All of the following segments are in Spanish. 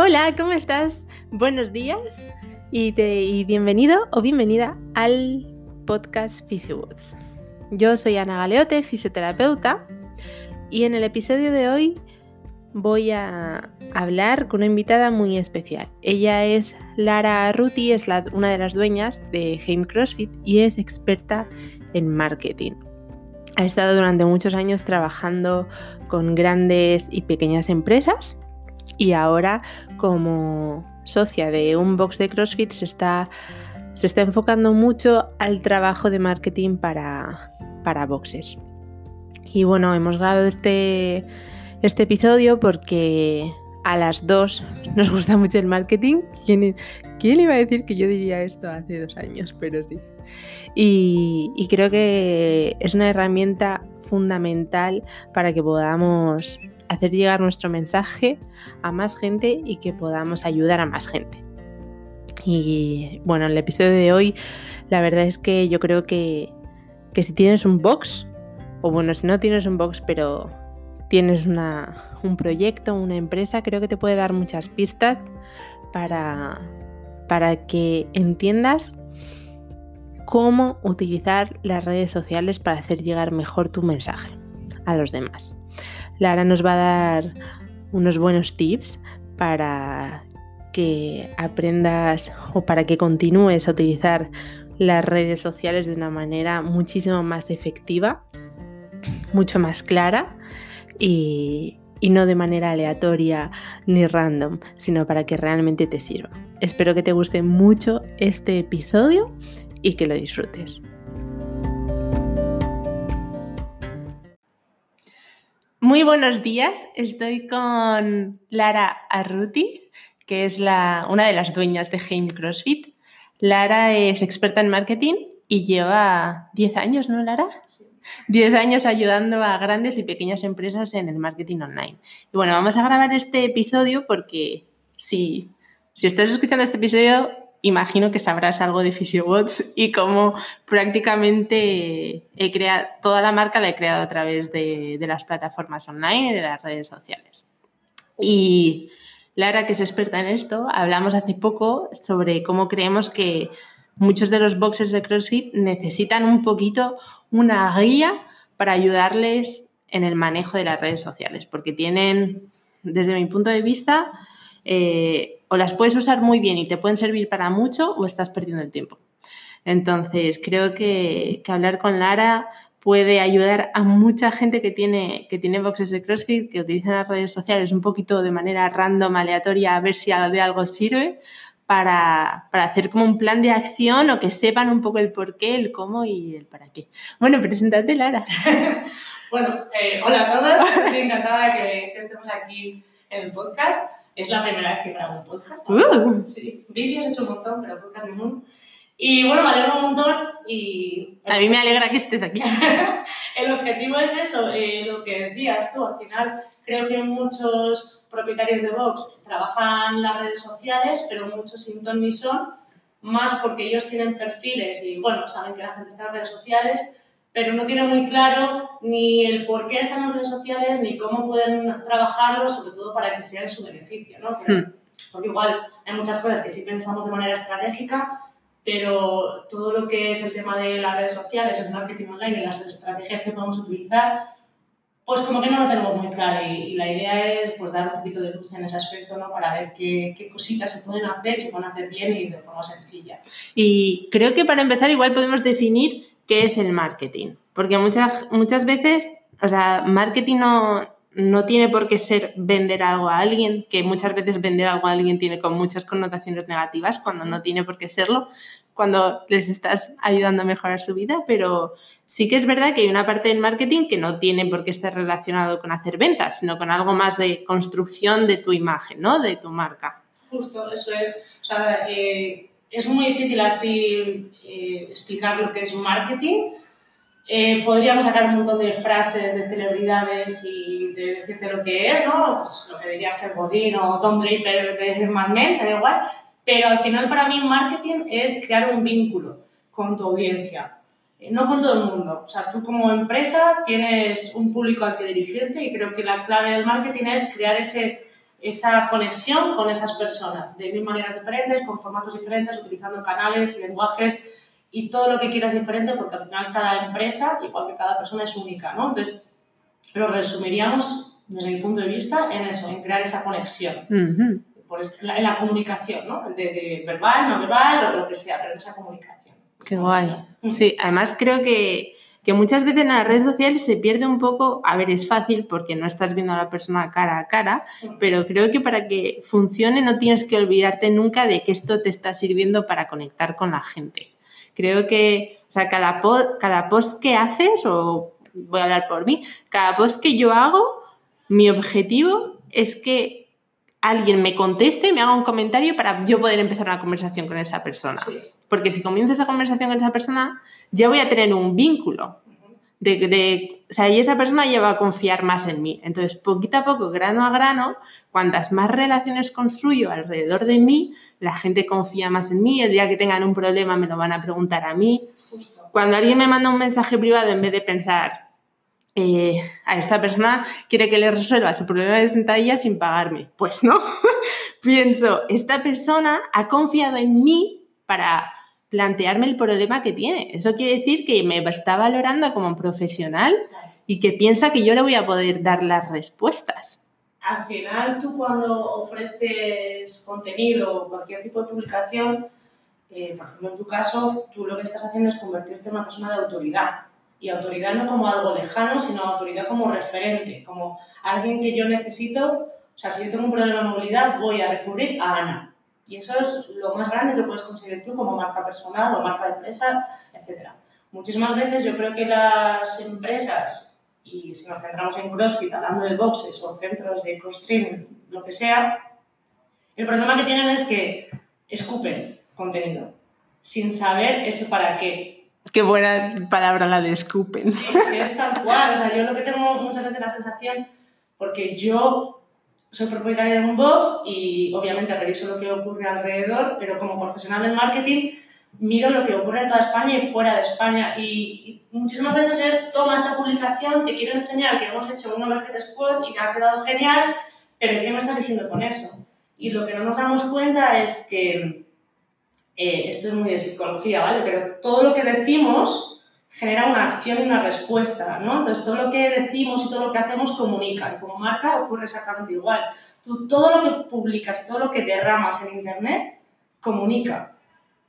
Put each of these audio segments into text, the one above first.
Hola, ¿cómo estás? Buenos días y, te, bienvenido o bienvenida al podcast PhysioWoods. Yo soy Ana Galeote, fisioterapeuta, y en el episodio de hoy voy a hablar con una invitada muy especial. Ella es Lara Ruti, es una de las dueñas de Heim CrossFit y es experta en marketing. Ha estado durante muchos años trabajando con grandes y pequeñas empresas y ahora como socia de un box de CrossFit se está, se está enfocando mucho al trabajo de marketing para, para boxes. Y bueno, hemos grabado este, este episodio porque a las dos nos gusta mucho el marketing. ¿Quién, ¿Quién iba a decir que yo diría esto hace dos años? Pero sí. Y creo que es una herramienta fundamental para que podamos hacer llegar nuestro mensaje a más gente y que podamos ayudar a más gente. Y bueno, en el episodio de hoy, la verdad es que yo creo que, si tienes un box, o bueno, si no tienes un box, pero tienes un proyecto, una empresa, creo que te puede dar muchas pistas para, para que entiendas cómo utilizar las redes sociales para hacer llegar mejor tu mensaje a los demás. Lara nos va a dar unos buenos tips para que aprendas o para que continúes a utilizar las redes sociales de una manera muchísimo más efectiva, mucho más clara y, no de manera aleatoria ni random, sino para que realmente te sirva. Espero que te guste mucho este episodio y que lo disfrutes. Muy buenos días, estoy con Lara Arruti, que es la, una de las dueñas de Heim CrossFit. Lara es experta en marketing y lleva 10 años, ¿no, Lara? Sí. 10 años ayudando a grandes y pequeñas empresas en el marketing online. Y bueno, vamos a grabar este episodio porque si, si estás escuchando este episodio imagino que sabrás algo de PhysioBots y cómo prácticamente he creado, toda la marca la he creado a través de, las plataformas online y de las redes sociales. Y Lara, que es experta en esto, hablamos hace poco sobre cómo creemos que muchos de los boxes de CrossFit necesitan un poquito una guía para ayudarles en el manejo de las redes sociales, porque tienen, desde mi punto de vista, eh, o las puedes usar muy bien y te pueden servir para mucho o estás perdiendo el tiempo. Entonces, creo que, hablar con Lara puede ayudar a mucha gente que tiene, que tiene boxes de CrossFit, que utilizan las redes sociales un poquito de manera random, aleatoria, a ver si de algo sirve, para, hacer como un plan de acción o que sepan un poco el por qué, el cómo y el para qué. Bueno, preséntate, Lara. bueno, eh, hola a todos, estoy encantada de que estemos aquí en el podcast. Es la primera vez que grabo un podcast. Uh. Sí, vídeos he hecho un montón, pero podcast ninguno. Y bueno, me alegro un montón y... A mí me alegra que estés aquí. el objetivo es eso, eh, lo que decías tú, al final creo que muchos propietarios de Vox trabajan las redes sociales, pero muchos sin ni son, más porque ellos tienen perfiles y bueno, saben que la gente está en redes sociales, pero no tiene muy claro ni el por qué están en redes sociales, ni cómo pueden trabajarlo, sobre todo para que sea en su beneficio, ¿no? Hmm. Porque igual hay muchas cosas que sí pensamos de manera estratégica, pero todo lo que es el tema de las redes sociales, el marketing online y las estrategias que podemos utilizar, pues como que no lo tenemos muy claro y, la idea es pues dar un poquito de luz en ese aspecto, ¿no? Para ver qué, qué cositas se pueden hacer, se pueden hacer bien y de forma sencilla. Y creo que para empezar igual podemos definir qué es el marketing. Porque muchas, muchas veces, o sea, marketing no, no tiene por qué ser vender algo a alguien, que muchas veces vender algo a alguien tiene con muchas connotaciones negativas, cuando no tiene por qué serlo, cuando les estás ayudando a mejorar su vida, pero sí que es verdad que hay una parte del marketing que no tiene por qué estar relacionado con hacer ventas, sino con algo más de construcción de tu imagen, ¿no? De tu marca. Justo, eso es. O sea, eh, es muy difícil así eh, explicar lo que es marketing. Eh, podríamos sacar un montón de frases de celebridades y de decirte lo que es, ¿no? Pues lo que diría ser Godin o Tom Draper de Mad Men, da igual. Pero al final para mí marketing es crear un vínculo con tu audiencia, eh, no con todo el mundo. O sea, tú como empresa tienes un público al que dirigirte y creo que la clave del marketing es crear ese esa conexión con esas personas de mil maneras diferentes, con formatos diferentes, utilizando canales, lenguajes y todo lo que quieras diferente, porque al final cada empresa, igual que cada persona, es única, ¿no? Entonces, lo resumiríamos desde mi punto de vista en eso, en crear esa conexión. Por en la comunicación, ¿no? De, verbal, no verbal, o lo que sea, pero en esa comunicación. Qué guay. Sí, además creo que que muchas veces en las redes sociales se pierde un poco, a ver, es fácil porque no estás viendo a la persona cara a cara, pero creo que para que funcione no tienes que olvidarte nunca de que esto te está sirviendo para conectar con la gente. Creo que, o sea, cada, cada post que haces, o voy a hablar por mí, cada post que yo hago, mi objetivo es que alguien me conteste, me haga un comentario para yo poder empezar una conversación con esa persona. Porque si comienzo esa conversación con esa persona, ya voy a tener un vínculo. De, de, o sea, y esa persona ya va a confiar más en mí. Entonces, poquito a poco, grano a grano, cuantas más relaciones construyo alrededor de mí, la gente confía más en mí. El día que tengan un problema me lo van a preguntar a mí. Cuando alguien me manda un mensaje privado, en vez de pensar, eh, a esta persona quiere que le resuelva su problema de sentadilla sin pagarme. Pues no. Pienso, esta persona ha confiado en mí para plantearme el problema que tiene. Eso quiere decir que me está valorando como profesional y que piensa que yo le voy a poder dar las respuestas. Al final, tú cuando ofreces contenido o cualquier tipo de publicación, eh, por ejemplo, en tu caso, tú lo que estás haciendo es convertirte en una persona de autoridad. Y autoridad no como algo lejano, sino autoridad como referente, como alguien que yo necesito. O sea, si yo tengo un problema de movilidad, voy a recurrir a Ana y eso es lo más grande que puedes conseguir tú como marca personal o marca de empresa, etc. Muchísimas veces yo creo que las empresas, y si nos centramos en CrossFit, hablando de boxes o centros de cross-training, lo que sea, el problema que tienen es que escupen contenido sin saber ese para qué. Qué buena palabra la de escupen. Sí, es tal cual. O sea, yo lo que tengo muchas veces la sensación, porque yo soy propietaria de un box y obviamente reviso lo que ocurre alrededor, pero como profesional del marketing miro lo que ocurre en toda España y fuera de España. Y, muchísimas veces es, toma esta publicación, te quiero enseñar que hemos hecho un Emergent Squad y que ha quedado genial, pero ¿qué me estás diciendo con eso? Y lo que no nos damos cuenta es que, eh, esto es muy de psicología, ¿vale? Pero todo lo que decimos genera una acción y una respuesta, ¿no? Entonces, todo lo que decimos y todo lo que hacemos comunica. Y como marca ocurre exactamente igual. Tú, todo lo que publicas, todo lo que derramas en Internet, comunica.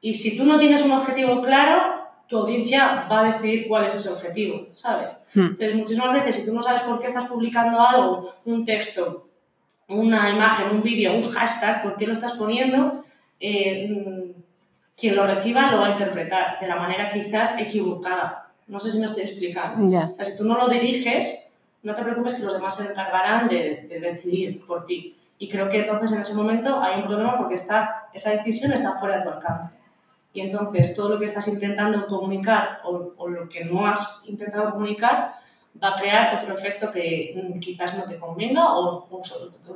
Y si tú no tienes un objetivo claro, tu audiencia va a decidir cuál es ese objetivo, ¿sabes? Hmm. Entonces, muchísimas veces, si tú no sabes por qué estás publicando algo, un texto, una imagen, un vídeo, un hashtag, por qué lo estás poniendo, eh, quien lo reciba lo va a interpretar de la manera quizás equivocada. No sé si me estoy explicando. O sea, si tú no lo diriges, no te preocupes que los demás se encargarán de, decidir por ti. Y creo que entonces en ese momento hay un problema porque está, esa decisión está fuera de tu alcance. Y entonces todo lo que estás intentando comunicar o, lo que no has intentado comunicar va a crear otro efecto que mm, quizás no te convenga o,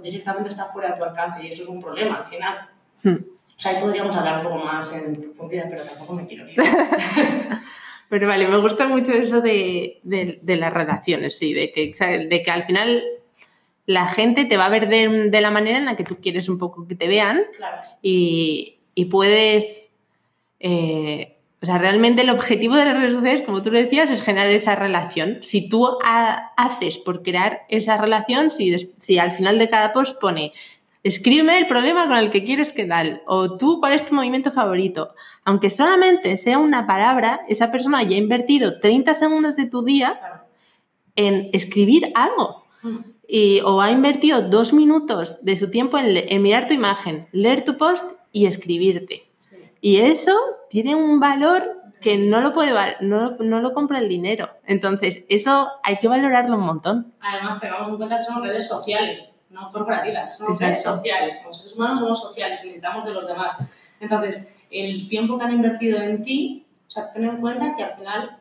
directamente está fuera de tu alcance y eso es un problema al final. Hmm. O sea, ahí podríamos hablar un poco más en profundidad, pero tampoco me quiero ir. pero vale, me gusta mucho eso de, de, las relaciones, sí, de que, de que al final la gente te va a ver de, de, la manera en la que tú quieres un poco que te vean claro. y, y, puedes... Eh, o sea, realmente el objetivo de las redes sociales, como tú lo decías, es generar esa relación. Si tú haces por crear esa relación, si, si al final de cada post pone Escríbeme el problema con el que quieres quedar o tú cuál es tu movimiento favorito. Aunque solamente sea una palabra, esa persona ya ha invertido 30 segundos de tu día en escribir algo. Y, o ha invertido dos minutos de su tiempo en, mirar tu imagen, leer tu post y escribirte. Y eso tiene un valor que no lo puede no, no, lo compra el dinero. Entonces, eso hay que valorarlo un montón. Además, tengamos en cuenta que son redes sociales no corporativas, somos sociales. Como seres humanos somos sociales y necesitamos de los demás. Entonces, el tiempo que han invertido en ti, o sea, ten en cuenta que al final,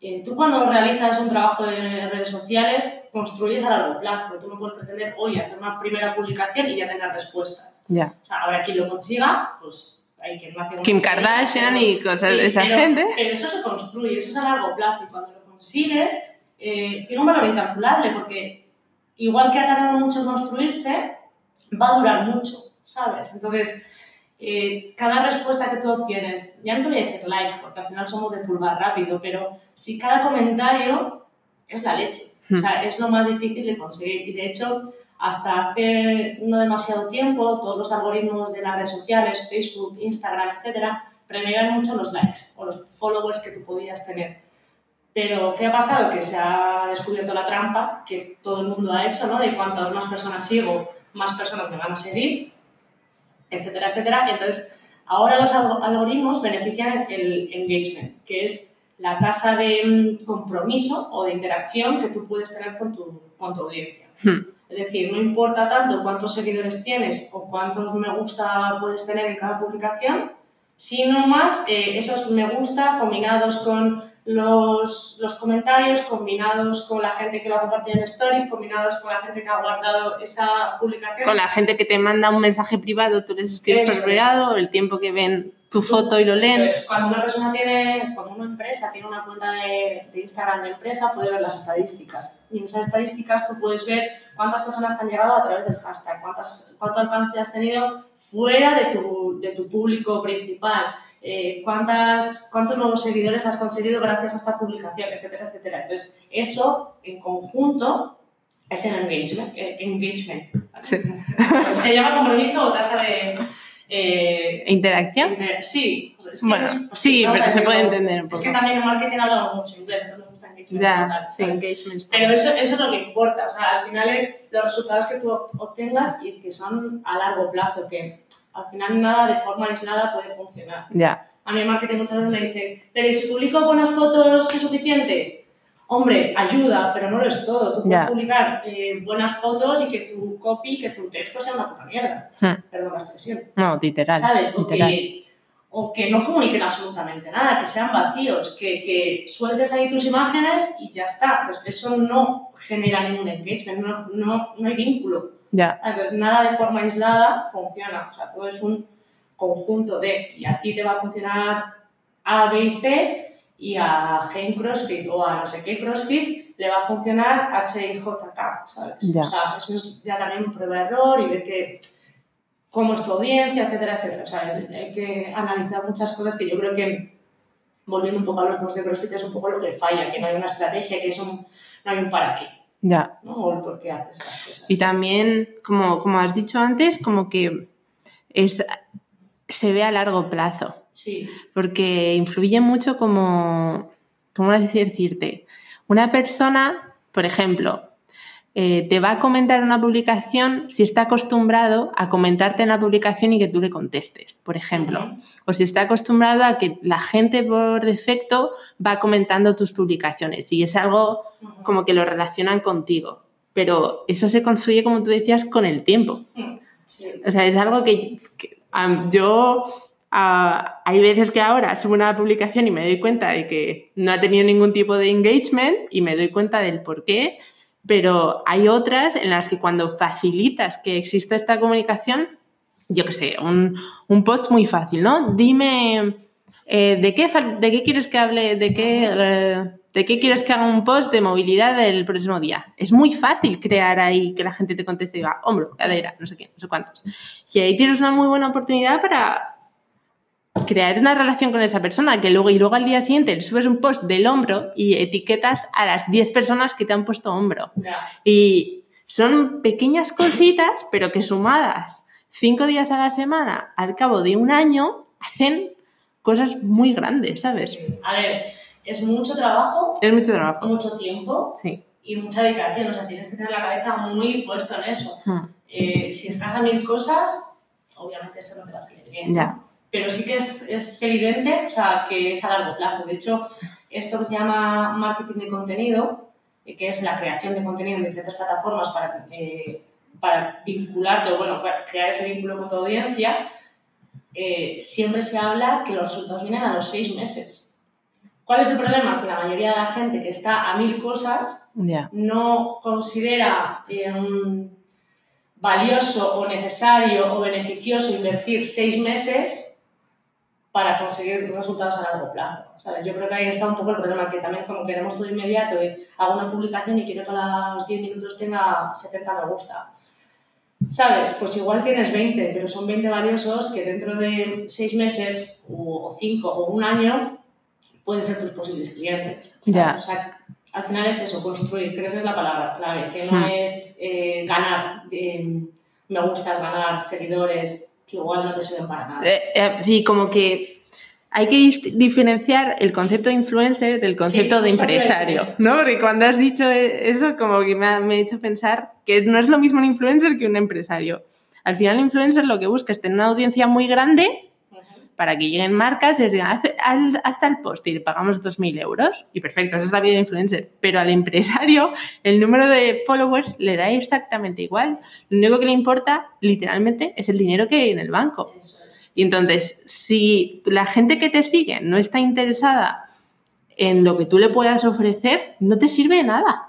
eh, tú cuando realizas un trabajo de redes sociales, construyes a largo plazo. Tú no puedes pretender hoy hacer una primera publicación y ya tener respuestas. Ya. O sea, ahora quien lo consiga, pues hay que no Kim Kardashian y cosas de esa gente. Pero eso se construye, eso es a largo plazo y cuando lo consigues, eh, tiene un valor incalculable porque igual que ha tardado mucho en construirse, va a durar mucho, ¿sabes? Entonces, eh, cada respuesta que tú obtienes, ya no te voy a decir like, porque al final somos de pulgar rápido, pero si cada comentario es la leche, o sea, es lo más difícil de conseguir. Y de hecho, hasta hace no demasiado tiempo, todos los algoritmos de las redes sociales, Facebook, Instagram, etcétera, premiaban mucho los likes o los followers que tú podías tener. Pero, ¿qué ha pasado? Que se ha descubierto la trampa que todo el mundo ha hecho, ¿no? De cuantas más personas sigo, más personas me van a seguir, etcétera, etcétera. Entonces, ahora los algoritmos benefician el engagement, que es la tasa de mm, compromiso o de interacción que tú puedes tener con tu, con tu audiencia. Hmm. Es decir, no importa tanto cuántos seguidores tienes o cuántos me gusta puedes tener en cada publicación, sino más eh, esos me gusta combinados con los, los, comentarios combinados con la gente que lo ha compartido en stories, combinados con la gente que ha guardado esa publicación. Con la gente que te manda un mensaje privado, tú les escribes por privado, el tiempo que ven tu foto y lo leen. Cuando una persona tiene, cuando una empresa tiene una cuenta de, de, Instagram de empresa, puede ver las estadísticas. Y en esas estadísticas tú puedes ver cuántas personas te han llegado a través del hashtag, cuántas, cuánto alcance has tenido fuera de tu, de tu público principal eh, cuántas, cuántos nuevos seguidores has conseguido gracias a esta publicación, etcétera, etcétera. Entonces, eso en conjunto es el engagement. engagement Se llama compromiso o tasa de... Eh, ¿Interacción? sí. bueno, sí, pero se puede entender un poco. Es que también en marketing hablamos mucho inglés, entonces nos gusta engagement. Ya, sí, engagement. Pero eso, eso es lo que importa. O sea, al final es los resultados que tú obtengas y que son a largo plazo, que al final nada de forma aislada puede funcionar. Ya. A mí en marketing muchas veces me dicen, pero ¿y si publico buenas fotos es suficiente? Hombre, ayuda, pero no lo es todo. Tú puedes publicar eh, buenas fotos y que tu copy, que tu texto sea una puta mierda. Hmm. Perdón la expresión. No, literal. ¿Sabes? Literal o que no comuniquen absolutamente nada, que sean vacíos, que, que, sueltes ahí tus imágenes y ya está. Pues eso no genera ningún engagement, no, no, no hay vínculo. Ya. Entonces, nada de forma aislada funciona. O sea, todo es un conjunto de, y a ti te va a funcionar A, B y C, y a Gen CrossFit o a no sé qué CrossFit le va a funcionar H, I, J, K, ¿sabes? Ya. O sea, eso es ya también un prueba-error y ver que cómo es tu audiencia, etcétera, etcétera. O sea, hay que analizar muchas cosas que yo creo que, volviendo un poco a los posts de CrossFit, es un poco lo que falla, que no hay una estrategia, que es un, no hay un para qué. Ya. ¿no? O el por qué haces las cosas. Y también, como, como has dicho antes, como que es, se ve a largo plazo. Sí. Porque influye mucho como, ¿cómo decirte? Una persona, por ejemplo, eh, te va a comentar una publicación si está acostumbrado a comentarte en la publicación y que tú le contestes, por ejemplo. O si está acostumbrado a que la gente por defecto va comentando tus publicaciones y es algo como que lo relacionan contigo. Pero eso se construye, como tú decías, con el tiempo. O sea, es algo que, yo hay veces que ahora subo una publicación y me doy cuenta de que no ha tenido ningún tipo de engagement y me doy cuenta del por qué pero hay otras en las que cuando facilitas que exista esta comunicación, yo qué sé, un, un, post muy fácil, ¿no? Dime, eh, ¿de, qué, ¿de qué quieres que hable, de qué, eh, de qué quieres que haga un post de movilidad el próximo día? Es muy fácil crear ahí que la gente te conteste y diga, hombro, cadera, no sé qué, no sé cuántos. Y ahí tienes una muy buena oportunidad para crear una relación con esa persona, que luego y luego al día siguiente le subes un post del hombro y etiquetas a las 10 personas que te han puesto hombro. Y son pequeñas cositas, pero que sumadas cinco días a la semana al cabo de un año hacen cosas muy grandes, ¿sabes? A ver, es mucho trabajo. Es mucho trabajo. Mucho tiempo. Sí. Y mucha dedicación. O sea, tienes que tener la cabeza muy puesta en eso. Hmm. Eh, si estás a mil cosas, obviamente esto no te va a salir bien. Ya pero sí que es, es, evidente o sea, que es a largo plazo. De hecho, esto que se llama marketing de contenido, eh, que es la creación de contenido en diferentes plataformas para, eh, para vincularte o bueno, para crear ese vínculo con tu audiencia, eh, siempre se habla que los resultados vienen a los seis meses. ¿Cuál es el problema? Que la mayoría de la gente que está a mil cosas no considera valioso o necesario o beneficioso invertir seis meses para conseguir resultados a largo plazo. ¿sabes? Yo creo que ahí está un poco el problema, que también como queremos todo inmediato, de hago una publicación y quiero que a los 10 minutos tenga 70 me gusta. ¿Sabes? Pues igual tienes 20, pero son 20 valiosos que dentro de 6 meses o 5 o un año pueden ser tus posibles clientes. Ya. O sea, al final es eso, construir, creo que es la palabra clave, que no Hmm. es eh, ganar, eh, me gustas, ganar seguidores, que igual no te sirven para nada. Eh, eh, sí, como que hay que diferenciar el concepto de influencer del concepto de empresario. ¿no? Porque cuando has dicho eh, eso, como que me ha, me ha hecho pensar que no es lo mismo un influencer que un empresario. Al final, el influencer lo que busca es tener una audiencia muy grande. Para que lleguen marcas y les digan, haz tal post y le pagamos 2.000 euros. Y perfecto, esa es la vida de influencer. Pero al empresario, el número de followers le da exactamente igual. Lo único que le importa, literalmente, es el dinero que hay en el banco. Eso. Y entonces, si la gente que te sigue no está interesada en lo que tú le puedas ofrecer, no te sirve de nada.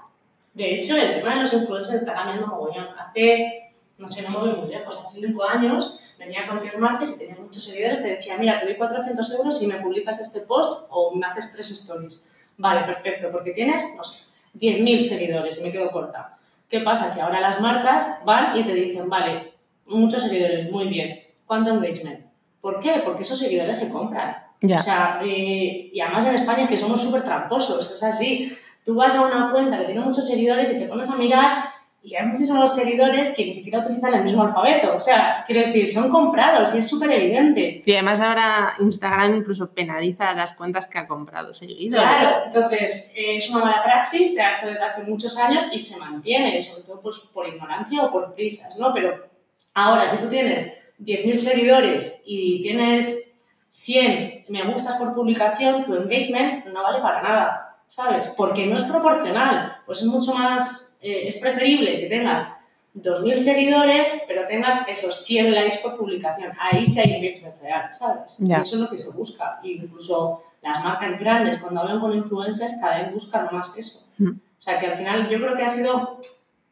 De hecho, el tema de los influencers está cambiando mogollón. Hace, no sé, no me voy muy lejos, hace 5 años venía a confirmarte si tenías muchos seguidores, te decía, mira, te doy 400 euros si me publicas este post o me haces tres stories. Vale, perfecto, porque tienes, no sé, 10.000 seguidores y me quedo corta. ¿Qué pasa? Que ahora las marcas van y te dicen, vale, muchos seguidores, muy bien, ¿cuánto engagement? ¿Por qué? Porque esos seguidores se compran. Ya. O sea, eh, y además en España es que somos súper tramposos, es así. Tú vas a una cuenta que tiene muchos seguidores y te pones a mirar y hay muchísimos seguidores que ni siquiera utilizan el mismo alfabeto. O sea, quiero decir, son comprados y es súper evidente. Y además ahora Instagram incluso penaliza a las cuentas que ha comprado seguidores. Claro, entonces eh, es una mala praxis, se ha hecho desde hace muchos años y se mantiene, sobre todo pues, por ignorancia o por prisas, ¿no? Pero ahora, si tú tienes 10.000 seguidores y tienes 100 me gustas por publicación, tu engagement no vale para nada, ¿sabes? Porque no es proporcional, pues es mucho más, eh, es preferible que tengas 2.000 seguidores, pero tengas esos 100 likes por publicación. Ahí sí hay engagement real, ¿sabes? Ya. Y eso es lo que se busca. Incluso las marcas grandes, cuando hablan con influencers, cada vez buscan más eso. Mm. O sea, que al final yo creo que ha sido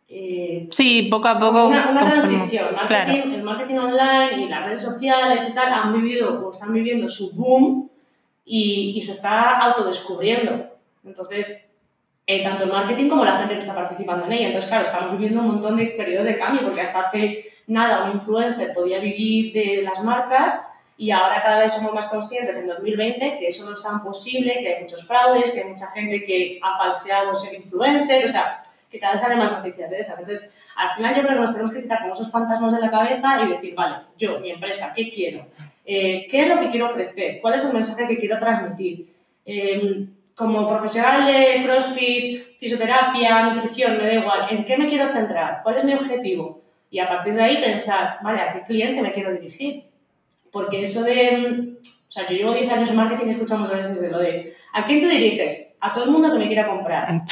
eh, Sí, poco a poco. una, una transición. Marketing, El marketing online y las redes sociales y tal han vivido o están viviendo su boom y, y se está autodescubriendo. Entonces, eh, tanto el marketing como la gente que está participando en ella. Entonces, claro, estamos viviendo un montón de periodos de cambio porque hasta hace nada un influencer podía vivir de las marcas y ahora cada vez somos más conscientes en 2020 que eso no es tan posible, que hay muchos fraudes, que hay mucha gente que ha falseado ser influencer, o sea, que cada vez salen más noticias de esas. Entonces, al final yo creo que nos tenemos que quitar como esos fantasmas de la cabeza y decir, vale, yo, mi empresa, ¿qué quiero? Eh, ¿Qué es lo que quiero ofrecer? ¿Cuál es el mensaje que quiero transmitir? Eh, como profesional de CrossFit, fisioterapia, nutrición, me da igual, ¿en qué me quiero centrar? ¿Cuál es mi objetivo? Y a partir de ahí pensar, vale, ¿a qué cliente me quiero dirigir? Porque eso de, o sea, yo llevo 10 años en marketing y escucho muchas veces de lo de, ¿a quién te diriges? A todo el mundo que me quiera comprar.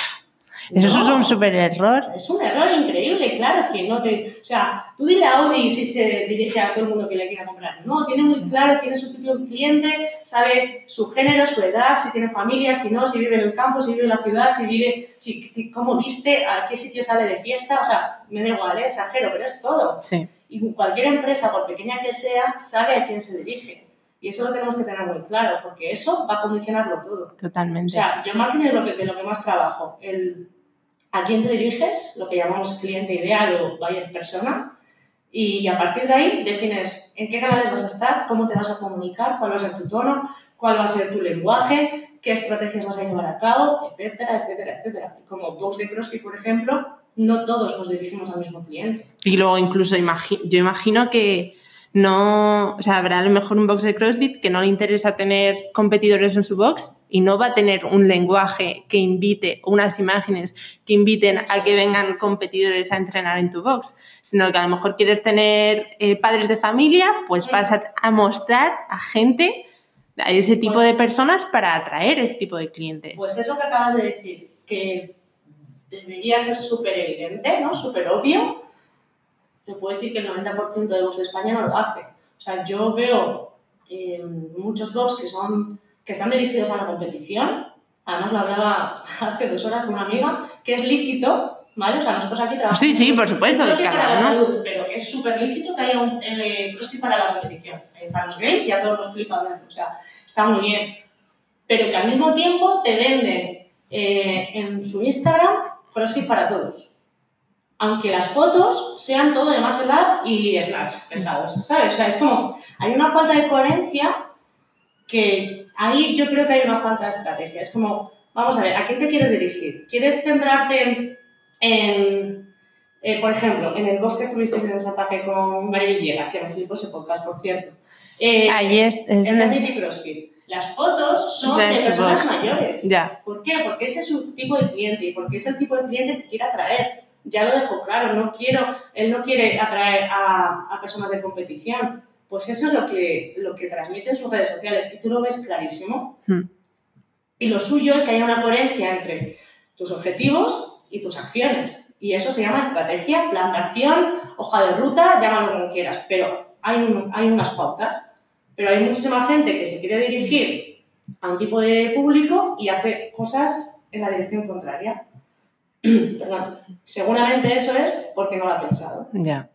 Eso es No. un súper error. Es un error increíble, claro que no te... O sea, tú dile a Audi si se dirige a todo el mundo que le quiera comprar. No, tiene muy claro quién es su tipo de cliente, sabe su género, su edad, si tiene familia, si no, si vive en el campo, si vive en la ciudad, si vive... Si, si- cómo viste, a qué sitio sale de fiesta. O sea, me da igual, ¿eh? exagero, pero es todo. Sí. Y cualquier empresa, por pequeña que sea, sabe a quién se dirige. Y eso lo tenemos que tener muy claro, porque eso va a condicionarlo todo. O Totalmente. sea, yo marketing es lo que, de lo que más trabajo. El a quién te diriges, lo que llamamos cliente ideal o buyer persona, y a partir de ahí defines en qué canales vas a estar, cómo te vas a comunicar, cuál va a ser tu tono, cuál va a ser tu lenguaje, qué estrategias vas a llevar a cabo, etcétera, etcétera, etcétera. Como box de CrossFit, por ejemplo, no todos nos dirigimos al mismo cliente. Y luego incluso imagi- yo imagino que no, o sea, habrá a lo mejor un box de CrossFit que no le interesa tener competidores en su box y no va a tener un lenguaje que invite, unas imágenes que inviten a que vengan competidores a entrenar en tu box, sino que a lo mejor quieres tener eh, padres de familia, pues vas a, mostrar a gente, a ese tipo de personas para atraer ese tipo de clientes. Pues eso que acabas de decir, que debería ser súper evidente, ¿no? Súper obvio, te puedo decir que el 90% de blogs de España no lo hace. O sea, yo veo eh, muchos blogs que, son, que están dirigidos a la competición, además lo hablaba hace dos horas con una amiga, que es lícito, ¿vale? O sea, nosotros aquí trabajamos... Sí, sí, por supuesto, cada para la salud, pero es súper lícito que haya un eh, CrossFit para la competición. Ahí están los games y a todos nos flipa o sea, está muy bien. Pero que al mismo tiempo te venden eh, en su Instagram CrossFit para todos. Aunque las fotos sean todo de más edad y snacks pesados, ¿sabes? O sea, es como, hay una falta de coherencia que ahí yo creo que hay una falta de estrategia. Es como, vamos a ver, ¿a qué te quieres dirigir? ¿Quieres centrarte en, eh, por ejemplo, en el bosque estuvisteis en Santa Fe con María Villegas, que me flipo ese podcast, por cierto. Eh, Ahí es, es en donde- City CrossFit. Las fotos son de personas box. mayores. Ya. ¿Por qué? Porque ese es su tipo de cliente y porque es el tipo de cliente que quiere atraer. Ya lo dejo claro, no quiero, él no quiere atraer a, a personas de competición. Pues eso es lo que, lo que transmite en sus redes sociales y tú lo ves clarísimo. Hmm. Y lo suyo es que haya una coherencia entre tus objetivos y tus acciones. Y eso se llama estrategia, plan de acción, hoja de ruta, llámalo como quieras. Pero hay, un- hay unas pautas. Pero hay muchísima gente que se quiere dirigir a un tipo de público y hace cosas en la dirección contraria. Perdón. Seguramente eso es porque no lo ha pensado. Ya.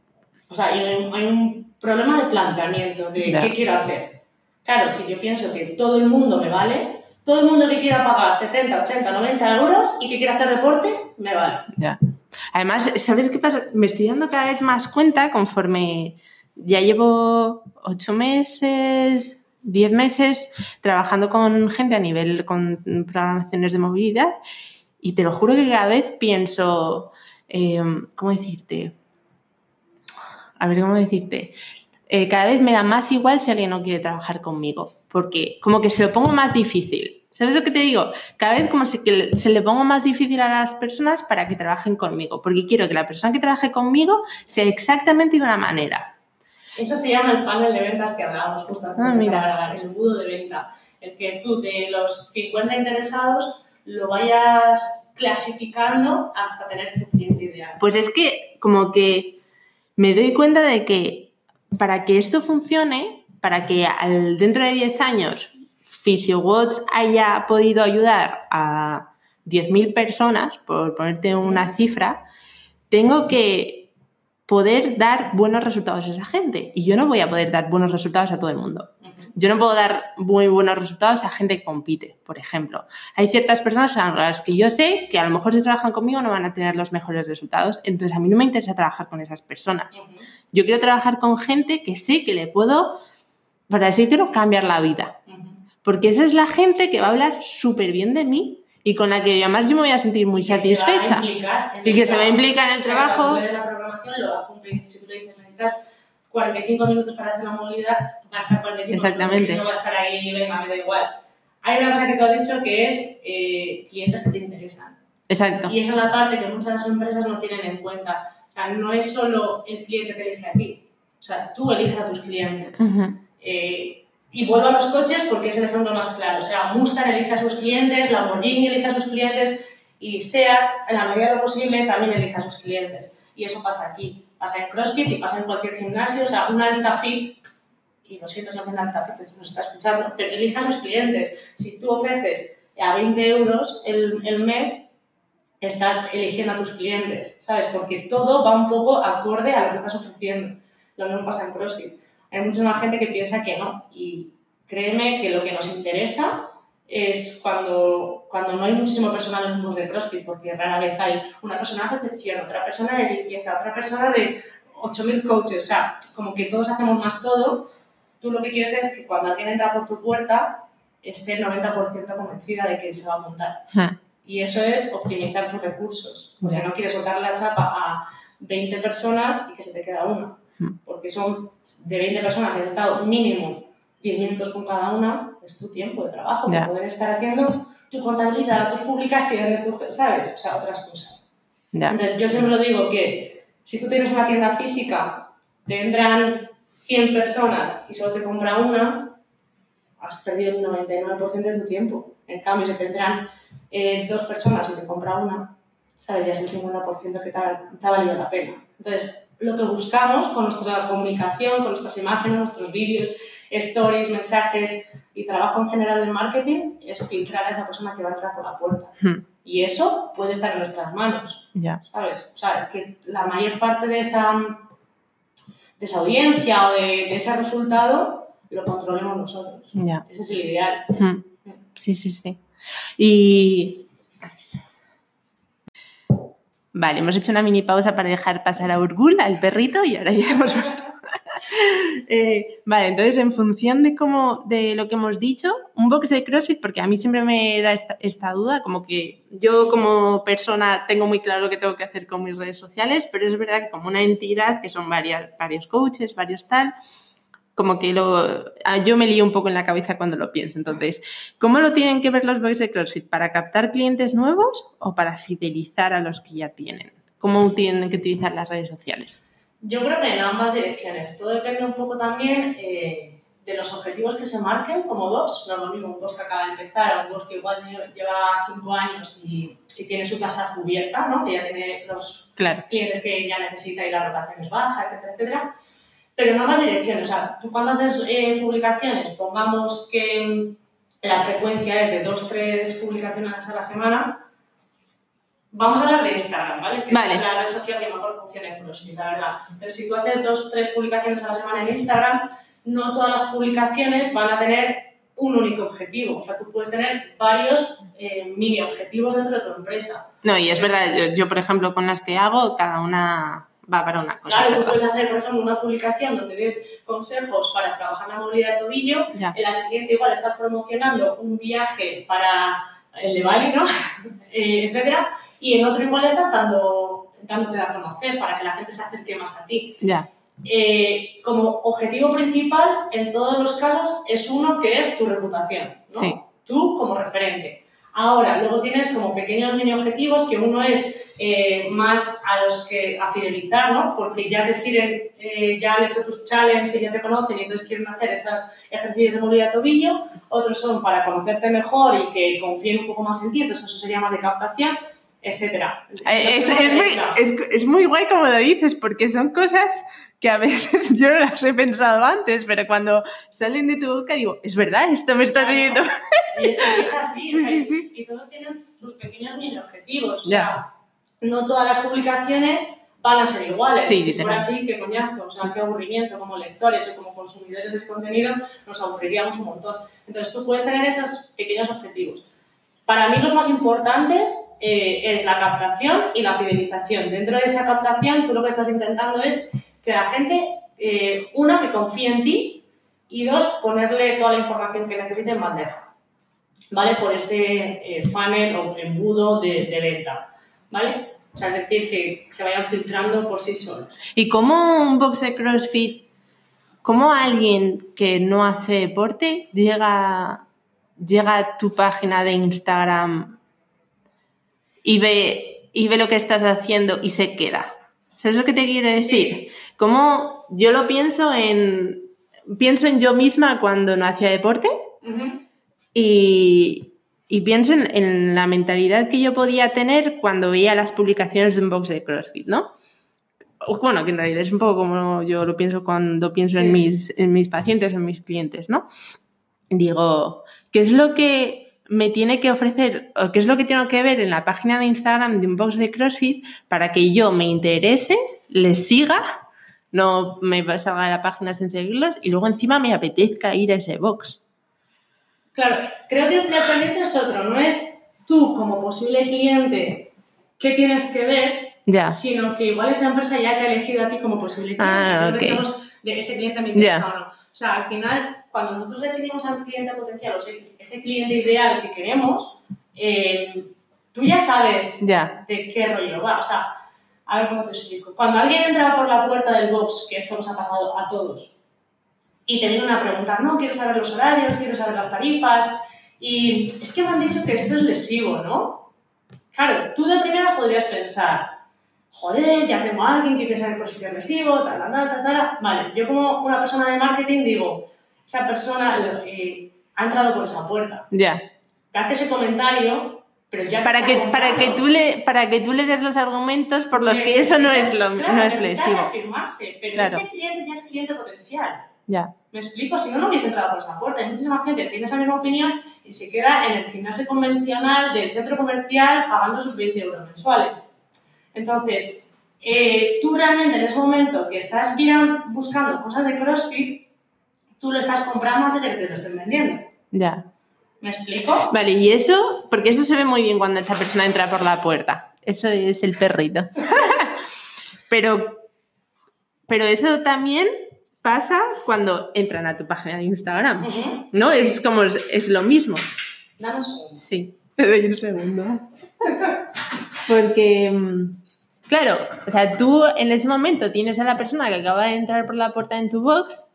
O sea, hay un, hay un problema de planteamiento de Ya. qué quiero hacer. Claro, si yo pienso que todo el mundo me vale, todo el mundo que quiera pagar 70, 80, 90 euros y que quiera hacer deporte, me vale. Ya. Además, ¿sabes qué pasa? Me estoy dando cada vez más cuenta conforme ya llevo ocho meses, diez meses trabajando con gente a nivel con programaciones de movilidad y te lo juro que cada vez pienso, eh, ¿cómo decirte? A ver, ¿cómo decirte? Eh, cada vez me da más igual si alguien no quiere trabajar conmigo, porque como que se lo pongo más difícil. ¿Sabes lo que te digo? Cada vez como se, que se le pongo más difícil a las personas para que trabajen conmigo, porque quiero que la persona que trabaje conmigo sea exactamente de una manera. Eso se llama el funnel de ventas que hablábamos justo antes Ah, de mira. el embudo de venta. El que tú de los 50 interesados lo vayas clasificando hasta tener tu cliente ideal. Pues es que como que me doy cuenta de que para que esto funcione, para que al, dentro de 10 años PhysioWatch haya podido ayudar a 10.000 personas, por ponerte una cifra, tengo que poder dar buenos resultados a esa gente. Y yo no voy a poder dar buenos resultados a todo el mundo. Yo no puedo dar muy buenos resultados a gente que compite, por ejemplo. Hay ciertas personas a las que yo sé que a lo mejor si trabajan conmigo no van a tener los mejores resultados, entonces a mí no me interesa trabajar con esas personas. Yo quiero trabajar con gente que sé que le puedo, para así decirlo, cambiar la vida. Porque esa es la gente que va a hablar súper bien de mí y con la que además yo me voy a sentir muy que se va a satisfecha. implicar en Y que se va a implicar en el trabajo. Cuando tú le des la programación lo va a cumplir. Si tú le dices necesitas 45 minutos para hacer la movilidad, va a estar 45 Exactamente. minutos. No va a estar ahí, venga, me da igual. Hay una cosa que tú has dicho que es eh, clientes que te interesan. Exacto. Y esa es la parte que muchas empresas no tienen en cuenta. O sea, no es solo el cliente que elige a ti. O sea, tú eliges a tus clientes. Ujú. Eh, y vuelvo a los coches porque es el ejemplo más claro. O sea, Mustang elige a sus clientes, Lamborghini elige a sus clientes y SEAT, en la medida de lo posible, también elige a sus clientes. Y eso pasa aquí. Pasa en CrossFit y pasa en cualquier gimnasio. O sea, una alta fit, y lo siento si no alta fit si nos está escuchando, pero a sus clientes. Si tú ofreces a 20 euros el, el mes, estás eligiendo a tus clientes, ¿sabes? Porque todo va un poco acorde a lo que estás ofreciendo. Lo mismo pasa en CrossFit. Hay muchísima gente que piensa que no. Y créeme que lo que nos interesa es cuando, cuando no hay muchísimo personal en grupos de CrossFit, porque rara vez hay una persona de recepción, otra persona de limpieza, otra persona de 8.000 coaches. O sea, como que todos hacemos más todo. Tú lo que quieres es que cuando alguien entra por tu puerta esté el 90% convencida de que se va a montar. Y eso es optimizar tus recursos. Porque no quieres soltar la chapa a 20 personas y que se te queda una. Mm. Porque son de 20 personas en estado mínimo 10 minutos con cada una, es tu tiempo de trabajo. Para poder estar haciendo tu contabilidad, tus publicaciones, tu- ¿sabes? O sea, otras cosas. Ya. Entonces, yo siempre lo digo que si tú tienes una tienda física, te entran 100 personas y solo te compra una, has perdido el 99% de tu tiempo. En cambio, si te entran eh, dos personas y te compra una, sabes, ya es el 50% que te ha, te ha valido la pena. Entonces, lo que buscamos con nuestra comunicación, con nuestras imágenes, nuestros vídeos, stories, mensajes y trabajo en general de marketing es filtrar a esa persona que va a entrar por la puerta. Ujú. Y eso puede estar en nuestras manos. Ya. ¿sabes? O sea, que la mayor parte de esa, de esa audiencia o de, de ese resultado lo controlemos nosotros. Ya. Ese es el ideal. Ujú. Sí, sí, sí. Y Vale, hemos hecho una mini pausa para dejar pasar a Urgul, al perrito, y ahora ya hemos eh, vale, entonces en función de cómo, de lo que hemos dicho, un box de CrossFit, porque a mí siempre me da esta, duda, como que yo como persona tengo muy claro lo que tengo que hacer con mis redes sociales, pero es verdad que como una entidad, que son varias, varios coaches, varios tal, como que lo, yo me lío un poco en la cabeza cuando lo pienso. Entonces, ¿cómo lo tienen que ver los box de CrossFit? ¿Para captar clientes nuevos o para fidelizar a los que ya tienen? ¿Cómo tienen que utilizar las redes sociales? Yo creo que en ambas direcciones. Todo depende un poco también eh, de los objetivos que se marquen como dos. No es lo mismo un boss que acaba de empezar o un boss que igual lleva cinco años y, tiene su casa cubierta, ¿no? que ya tiene los clientes que ya necesita y la rotación es baja, etcétera, etcétera. Pero en ambas direcciones. O sea, tú cuando haces eh, publicaciones, pongamos que la frecuencia es de dos, tres publicaciones a la semana, Vamos a hablar de Instagram, ¿vale? Que es la red social que mejor funciona en CrossFit, la verdad. Pero si tú haces dos, tres publicaciones a la semana en Instagram, no todas las publicaciones van a tener un único objetivo. O sea, tú puedes tener varios eh, mini objetivos dentro de tu empresa. No, y es verdad, yo, por ejemplo, con las que hago, cada una va para una cosa. Claro, tú puedes hacer, por ejemplo, una publicación donde des consejos para trabajar la movilidad de tobillo, en la siguiente igual estás promocionando un viaje para el de Bali, ¿no? eh, etcétera y en otro igual estás dando, dándote a conocer para que la gente se acerque más a ti. Ya. Eh, como objetivo principal, en todos los casos, es uno que es tu reputación, ¿no? Sí. Tú como referente. Ahora, luego tienes como pequeños mini objetivos, que uno es eh, más a los que a fidelizar, ¿no? Porque ya te siguen, eh, ya han hecho tus challenges ya te conocen y entonces quieren hacer esos ejercicios de movilidad tobillo. Otros son para conocerte mejor y que confíen un poco más en ti, entonces eso sería más de captación etcétera. Eh, es, es, muy, es, muy, guay como lo dices, porque son cosas que a veces yo no las he pensado antes, pero cuando salen de tu boca digo, es verdad, esto me está siguiendo. Y es así, sí, sí, y todos tienen sus pequeños mini objetivos. O sea, no todas las publicaciones van a ser iguales. Sí, si fuera así, qué coñazo, o sea, qué aburrimiento como lectores o como consumidores de ese contenido, nos aburriríamos un montón. Entonces tú puedes tener esos pequeños objetivos. Para mí los más importantes eh, es la captación y la fidelización. Dentro de esa captación, tú lo que estás intentando es que la gente, eh, una, que confíe en ti y dos, ponerle toda la información que necesite en bandeja, ¿vale? Por ese eh, funnel o embudo de, venta, ¿vale? O sea, es decir, que se vayan filtrando por sí solos. ¿Y cómo un box de CrossFit, cómo alguien que no hace deporte llega llega a tu página de Instagram y ve, y ve lo que estás haciendo y se queda. ¿Sabes lo que te quiero decir? Como yo lo pienso en. Pienso en yo misma cuando no hacía deporte y, pienso en, la mentalidad que yo podía tener cuando veía las publicaciones de un box de CrossFit, ¿no? Bueno, que en realidad es un poco como yo lo pienso cuando pienso en, mis, en mis pacientes, en mis clientes, ¿no? Digo, ¿qué es lo que me tiene que ofrecer o qué es lo que tengo que ver en la página de Instagram de un box de CrossFit para que yo me interese, les siga, no me salga a la página sin seguirlos y luego encima me apetezca ir a ese box? Claro, creo que el planteamiento es otro, no es tú como posible cliente qué tienes que ver, sino que igual esa empresa ya te ha elegido a ti como posible cliente. Ah, de ese cliente me interesa o no. O sea, al final cuando nosotros definimos al cliente potencial o ese cliente ideal que queremos, eh, tú ya sabes de qué rollo va. O sea, a ver cómo te explico. Cuando alguien entra por la puerta del box, que esto nos ha pasado a todos, y te viene a preguntar, no, quiero saber los horarios, quiero saber las tarifas, y es que me han dicho que esto es lesivo, ¿no? Claro, tú de primera podrías pensar, joder, ya tengo a alguien que piensa que el es lesivo, tal, tal, tal, tal. Vale, yo como una persona de marketing digo, esa persona eh, ha entrado por esa puerta. Ya. Hace ese comentario, pero ya... Para que, para, que tú le, para que tú le des los argumentos por los que eso no es, lo, claro, no es lesivo. afirmarse, pero ese cliente ya es cliente potencial. Ya. ¿Me explico? Si no, no hubiese entrado por esa puerta. Hay muchísima gente que tiene esa misma opinión y se queda en el gimnasio convencional del centro comercial pagando sus 20 euros mensuales. Entonces, eh, tú realmente en ese momento que estás buscando cosas de CrossFit, tú lo estás comprando antes de que te lo estén vendiendo. Ya. ¿Me explico? Vale, y eso, porque eso se ve muy bien cuando esa persona entra por la puerta. Eso es el perrito. pero, pero eso también pasa cuando entran a tu página de Instagram. ¿no? Es como, es lo mismo. Dame un segundo. Sí, te doy un segundo. Porque, mm, claro, o sea, tú en ese momento tienes a la persona que acaba de entrar por la puerta en tu box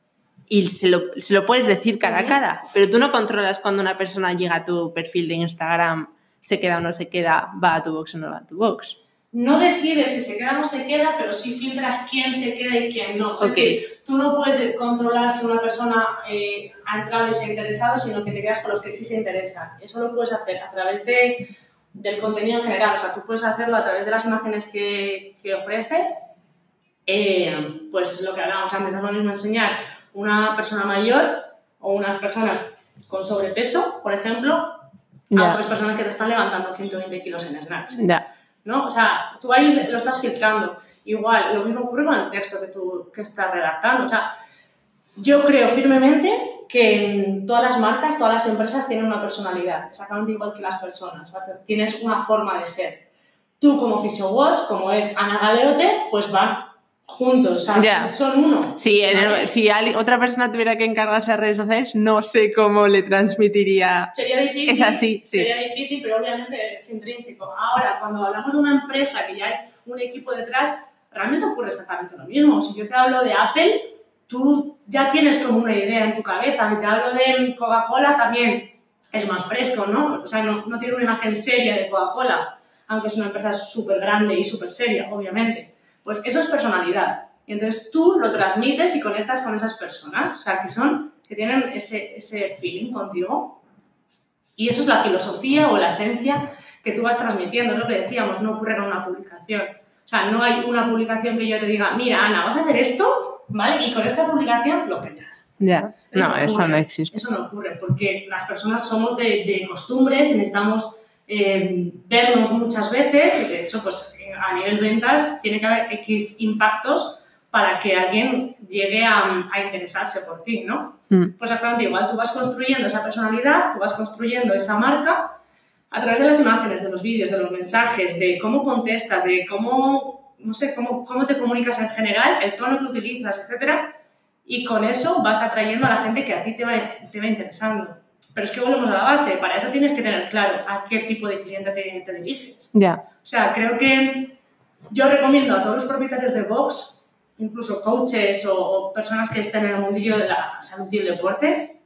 y se lo, se lo puedes decir cara a cara, pero tú no controlas cuando una persona llega a tu perfil de Instagram, se queda o no se queda, va a tu box o no va a tu box. No decides si se queda o no se queda, pero sí filtras quién se queda y quién no. Es Ok. decir, tú no puedes controlar si una persona eh, ha entrado y se ha interesado, sino que te quedas con los que sí se interesan. Eso lo puedes hacer a través de, del contenido en general. O sea, tú puedes hacerlo a través de las imágenes que, que ofreces. Eh, pues lo que hablábamos antes, no es lo mismo enseñar una persona mayor o unas personas con sobrepeso, por ejemplo, a otras personas que te están levantando 120 kilos en snatch. Ya, ¿no? O sea, tú ahí lo estás filtrando. Igual, lo mismo ocurre con el texto que tú que estás redactando. O sea, yo creo firmemente que todas las marcas, todas las empresas tienen una personalidad, exactamente igual que las personas. ¿vale? Tienes una forma de ser. Tú como PhysioWatch, como es Ana Galeote, pues van juntos, o sea, Ya. son uno. Sí, en el- si otra persona tuviera que encargarse de redes sociales, no sé cómo le transmitiría. Sería difícil. Es así, sí. Sería difícil, pero obviamente es intrínseco. Ahora, cuando hablamos de una empresa que ya hay un equipo detrás, realmente ocurre exactamente lo mismo. Si yo te hablo de Apple, tú ya tienes como una idea en tu cabeza. Si te hablo de Coca-Cola, también es más fresco, ¿no? O sea, no, no tienes una imagen seria de Coca-Cola, aunque es una empresa súper grande y súper seria, obviamente. Pues eso es personalidad. Y entonces tú lo transmites y conectas con esas personas, o sea, que son, que tienen ese, ese feeling contigo. Y eso es la filosofía o la esencia que tú vas transmitiendo, es lo que decíamos, no ocurre una publicación. O sea, no hay una publicación que yo te diga, mira, Ana, vas a hacer esto, ¿vale? Y con esta publicación lo petas. Ya, no, no eso no existe. Eso no ocurre porque las personas somos de, de costumbres y necesitamos eh, vernos muchas veces y de hecho pues a nivel ventas tiene que haber X impactos para que alguien llegue a, a interesarse por ti, ¿no? Mm. Pues exactamente igual, tú vas construyendo esa personalidad, tú vas construyendo esa marca a través de las imágenes, de los vídeos, de los mensajes, de cómo contestas, de cómo, no sé, cómo, cómo te comunicas en general, el tono que utilizas, etcétera, y con eso vas atrayendo a la gente que a ti te va, te va interesando. Pero es que volvemos a la base, para eso tienes que tener claro a qué tipo de cliente te, te diriges. Ya, O sea, creo que yo recomiendo a todos los propietarios de Vox, incluso coaches o, o personas que estén en el mundillo de la salud y el deporte,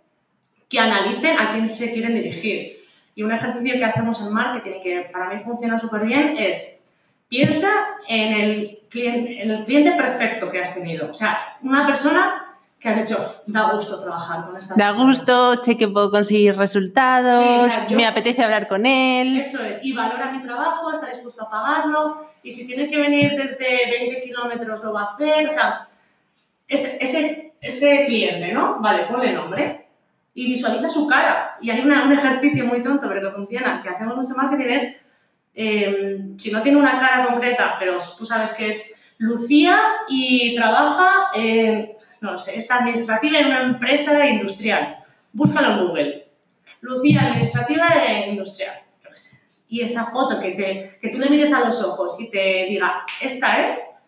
que analicen a quién se quieren dirigir. Y un ejercicio que hacemos en marketing y que para mí funciona súper bien es piensa en el, cliente, en el cliente perfecto que has tenido. O sea, una persona que has hecho, da gusto trabajar con esta da persona. gusto, sé que puedo conseguir resultados, Sí, o sea, yo- me apetece hablar con él. Eso es, y valora mi trabajo, está dispuesto a pagarlo, y si tiene que venir desde 20 kilómetros lo va a hacer, o sea, ese, ese, ese cliente, ¿no? Vale, ponle nombre y visualiza su cara. Y hay una- un ejercicio muy tonto, pero que funciona, que hacemos mucho marketing, es, eh, si no tiene una cara concreta, pero tú sabes que es Lucía y trabaja, eh, no lo sé, es administrativa en una empresa industrial. Búscalo en Google. Lucía administrativa de industrial. Y esa foto que, te, que tú le mires a los ojos y te diga, esta es,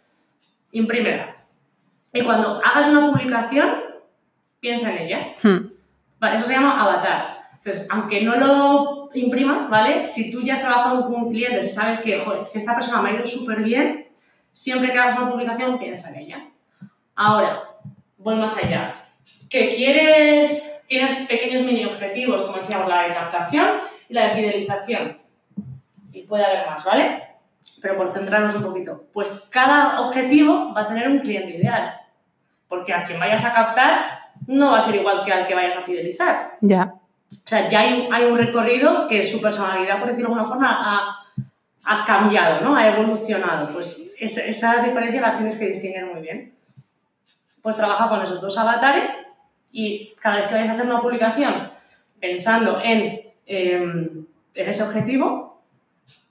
imprímela. Y cuando hagas una publicación, piensa en ella. Hmm, Vale, eso se llama avatar. Entonces, aunque no lo imprimas, ¿vale? Si tú ya has trabajado con un cliente, si sabes que, joder, es que esta persona me ha ido súper bien, siempre que hagas una publicación, piensa en ella. Ahora, voy más allá. ¿Que quieres, tienes pequeños mini objetivos, como decíamos, la de captación y la de fidelización? Y puede haber más, ¿vale? Pero por centrarnos un poquito. Pues cada objetivo va a tener un cliente ideal. Porque a quien vayas a captar no va a ser igual que al que vayas a fidelizar. ya, O sea, ya hay, hay un recorrido que su personalidad, por decirlo de alguna forma, ha, ha cambiado, ¿no? Ha evolucionado. Pues es- esas diferencias las tienes que distinguir muy bien. Pues trabaja con esos dos avatares y cada vez que vayas a hacer una publicación pensando en, em, en ese objetivo,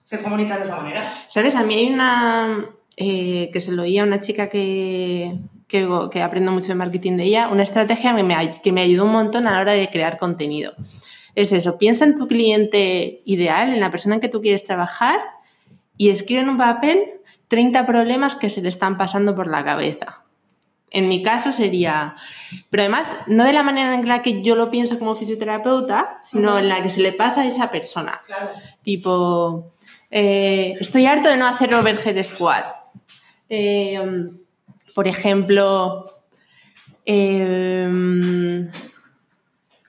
te comunicas de esa manera. ¿Sabes? A mí hay una eh, que se lo oía a una chica que, que, que aprendo mucho de marketing de ella, una estrategia que me, que me ayudó un montón a la hora de crear contenido. Es eso, piensa en tu cliente ideal, en la persona en que tú quieres trabajar y escribe en un papel 30 problemas que se le están pasando por la cabeza. En mi caso sería, pero además no de la manera en la que yo lo pienso como fisioterapeuta, sino en la que se le pasa a esa persona. Claro. Tipo, eh, estoy harto de no hacer overhead squat. Eh, por ejemplo, eh,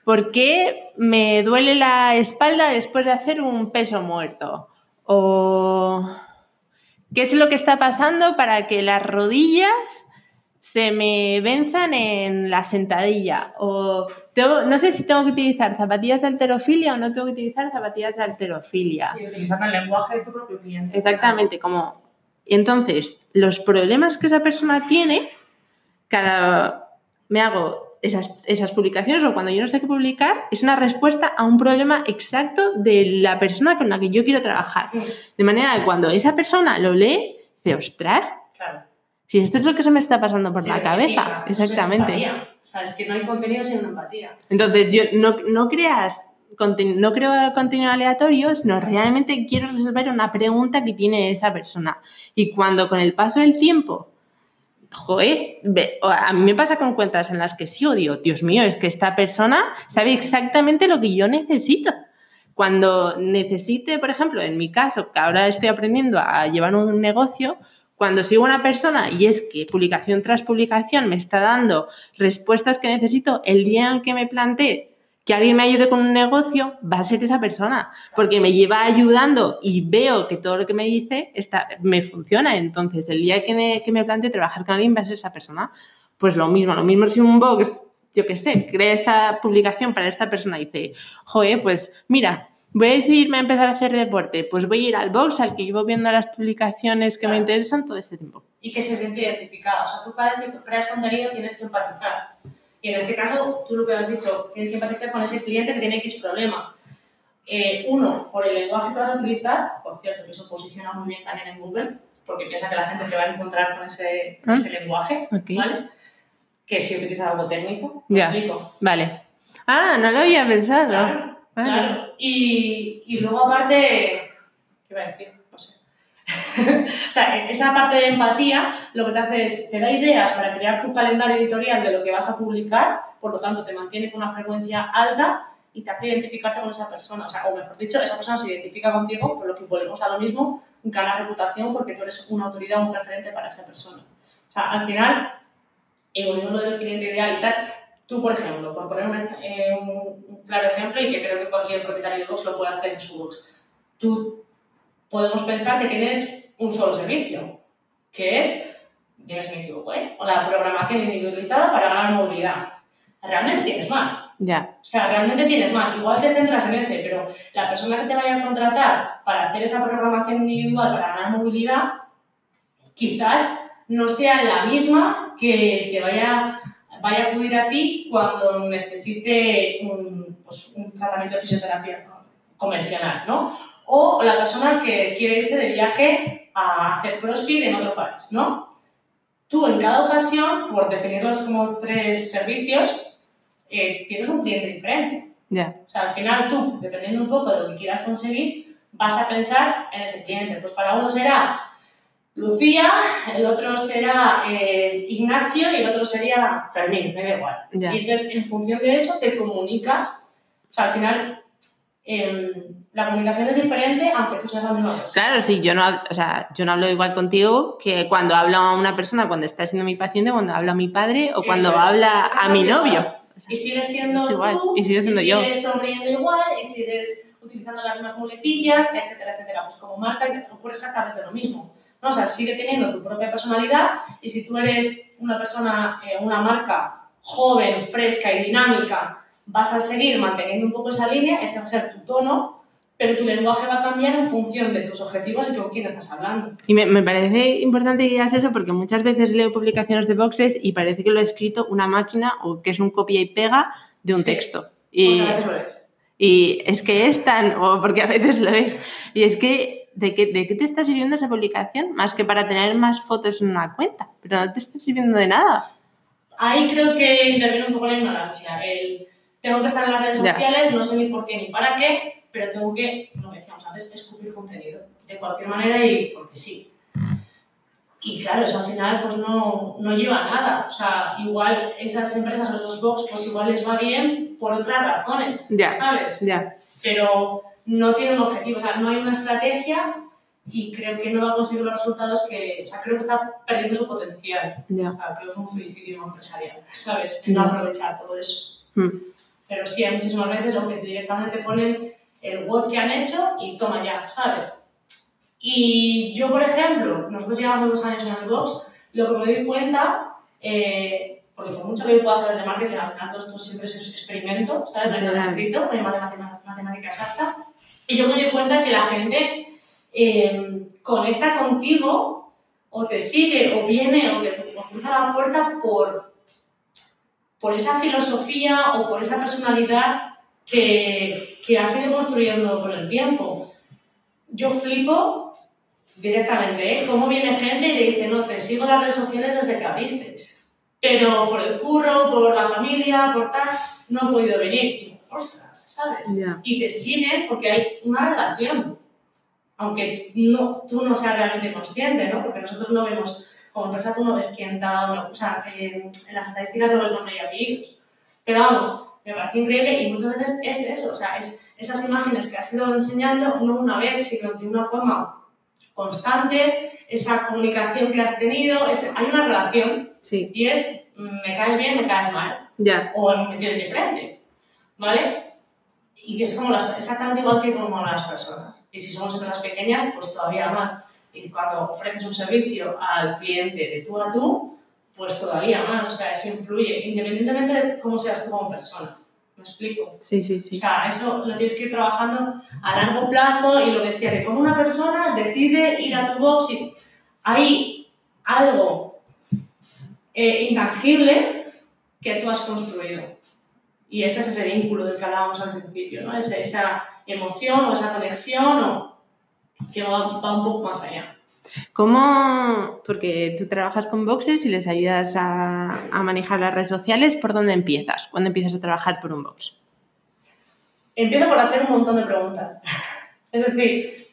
¿por qué me duele la espalda después de hacer un peso muerto? O ¿qué es lo que está pasando para que las rodillas se me venzan en la sentadilla? O tengo- no sé si tengo que utilizar zapatillas de alterofilia o no tengo que utilizar zapatillas de alterofilia. Sí, utilizando el lenguaje de tu propio cliente. Exactamente, como... Entonces, los problemas que esa persona tiene, cada... Me hago esas, esas publicaciones o cuando yo no sé qué publicar, es una respuesta a un problema exacto de la persona con la que yo quiero trabajar. Mm, De manera que cuando esa persona lo lee, dice, ostras, Claro. si esto es lo que se me está pasando por la cabeza. es Exactamente. empatía. O sea, es que no hay contenido sin empatía. Entonces, yo no, no creas, no creo contenido aleatorio, sino realmente quiero resolver una pregunta que tiene esa persona. Y cuando con el paso del tiempo, joder, a mí me pasa con cuentas en las que sí odio, Dios mío, es que esta persona sabe exactamente lo que yo necesito. Cuando necesite, por ejemplo, en mi caso, que ahora estoy aprendiendo a llevar un negocio, cuando sigo una persona y es que publicación tras publicación me está dando respuestas que necesito el día en el que me planteé que alguien me ayude con un negocio, va a ser esa persona, porque me lleva ayudando y veo que todo lo que me dice está, me funciona. Entonces, el día que me, que me plantee trabajar con alguien, va a ser esa persona. Pues lo mismo, lo mismo si un box, yo qué sé, crea esta publicación para esta persona y dice, joder, pues mira, voy a decidirme a empezar a hacer deporte, pues voy a ir al box al que llevo viendo las publicaciones que me Claro. interesan todo este tiempo. y que se siente identificado. O sea, tú vez que creas contenido tienes que empatizar. Y en este caso, tú lo que has dicho, tienes que empatizar con ese cliente que tiene X problema. Eh, uno, por el lenguaje que vas a utilizar, por cierto, que eso posiciona muy bien también en Google, porque piensa que la gente te va a encontrar con ese, Ah. ese lenguaje. ¿vale? Que si utilizas algo técnico, ¿me Ya. explico? Vale. Ah, no lo había pensado. Claro, Vale. claro. Y, y luego aparte, ¿qué iba a decir? O sea, esa parte de empatía lo que te hace es, te da ideas para crear tu calendario editorial de lo que vas a publicar, por lo tanto te mantiene con una frecuencia alta y te hace identificarte con esa persona. O sea, o mejor dicho, esa persona se identifica contigo, por lo que volvemos a lo mismo, gana reputación porque tú eres una autoridad, un referente para esa persona. O sea, al final, eh, volviendo lo del cliente ideal y tal, tú, por ejemplo, por poner un, eh, un claro ejemplo y que creo que cualquier propietario de box lo puede hacer en su box, tú podemos pensar que tienes un solo servicio, que es, si me equivoco, ¿eh? o la programación individualizada para ganar movilidad. Realmente tienes más. Ya. O sea, realmente tienes más. Igual te centras en ese, pero la persona que te vaya a contratar para hacer esa programación individual para ganar movilidad, quizás no sea la misma que te vaya, vaya a acudir a ti cuando necesite un, pues, un tratamiento de fisioterapia convencional, ¿no? O la persona que quiere irse de viaje a hacer CrossFit en otro país, ¿no? Tú en cada ocasión, por definirlos como tres servicios, eh, tienes un cliente diferente. Ya. O sea, al final tú, dependiendo un poco de lo que quieras conseguir, vas a pensar en ese cliente. Pues para uno será Lucía, el otro será eh, Ignacio y el otro sería Fermín, me da igual. Ya. Y entonces, en función de eso, te comunicas. O sea, al final, em, la comunicación es diferente, aunque tú seas la misma persona. Claro, sí, yo no, hab- o sea, yo no hablo igual contigo que cuando hablo a una persona cuando está siendo mi paciente, cuando hablo a mi padre o cuando Eso es, habla a mi novio. igual. Y sigues siendo igual, tú, y sigues siendo yo. sigues sonriendo igual, y sigues utilizando las mismas muletillas, etcétera, etcétera. Pues como marca ocurre exactamente lo mismo. ¿no? O sea, sigue teniendo tu propia personalidad y si tú eres una persona, eh, una marca joven, fresca y dinámica, vas a seguir manteniendo un poco esa línea, ese va a ser tu tono, pero tu lenguaje va a cambiar en función de tus objetivos y con quién estás hablando. Y me, me parece importante que digas eso porque muchas veces leo publicaciones de boxes y parece que lo ha escrito una máquina o que es un copia y pega de un Sí. texto. Y, veces lo es. y es que es tan, o porque a veces lo es, y es que, ¿de qué, ¿de qué te está sirviendo esa publicación? Más que para tener más fotos en una cuenta, pero no te está sirviendo de nada. Ahí creo que interviene un poco la ignorancia. El, tengo que estar en las redes Ya. sociales, no sé ni por qué ni para qué, pero tengo que, lo que decíamos haces es escupir contenido, de cualquier manera y porque sí. Y claro, eso al final pues no, no lleva a nada. O sea, igual esas empresas o esos box pues igual les va bien por otras razones, Ya. ¿sabes? Ya. Pero no tiene un objetivo, o sea, no hay una estrategia y creo que no va a conseguir los resultados que, o sea, creo que está perdiendo su potencial. Ya. O sea, creo que es un suicidio empresarial, ¿sabes? En no aprovechar todo eso. Mm. Pero sí, hay muchísimas veces o que directamente te ponen el web que han hecho y toma ya, ¿sabes? Y yo, por ejemplo, nosotros llevamos dos años en el box, lo que me doy cuenta, eh, porque por mucho que yo pueda saber de marketing, al final todo esto siempre es experimento, ¿sabes? No hay nada escrito, no hay matemática, matemática exacta. Y yo me doy cuenta que la gente eh, conecta contigo o te sigue o viene o te o cruza la puerta por, por esa filosofía o por esa personalidad que, que has ido construyendo con el tiempo. Yo flipo directamente, ¿eh? Cómo viene gente y le dice, no, te sigo las redes sociales desde que abriste. Pero por el curro, por la familia, por tal, no he podido venir. Ostras, ¿sabes? Ya. Y te siguen porque hay una relación. Aunque no, tú no seas realmente consciente, ¿no? Porque nosotros no vemos, como empresa tú no ves quién te ha dado, o sea, en, en las estadísticas no ves nombre y apellidos. Pero vamos, me parece increíble y muchas veces es eso, o sea, es esas imágenes que has ido enseñando no una vez, sino de una forma constante, esa comunicación que has tenido, es- hay una relación Sí. y es me caes bien, me caes mal, Ya. o me tienes diferente, ¿vale? Y es como las, exactamente igual que como las personas. Y si somos empresas pequeñas, pues todavía más. Y cuando ofreces un servicio al cliente de tú a tú, pues todavía más. O sea, eso influye, independientemente de cómo seas tú como persona. ¿Me explico? Sí, sí, O sí. sea, eso lo tienes que ir trabajando a largo plazo y lo que decía, de cómo una persona decide ir a tu box y hay algo eh, intangible que tú has construido. Y ese es ese vínculo del que hablábamos al principio, ¿no? Ese- esa emoción o esa conexión o que va, va un poco más allá. ¿Cómo, porque tú trabajas con boxes y les ayudas a, a manejar las redes sociales, ¿por dónde empiezas? ¿Cuándo empiezas a trabajar por un box? Empiezo por hacer un montón de preguntas. Es decir,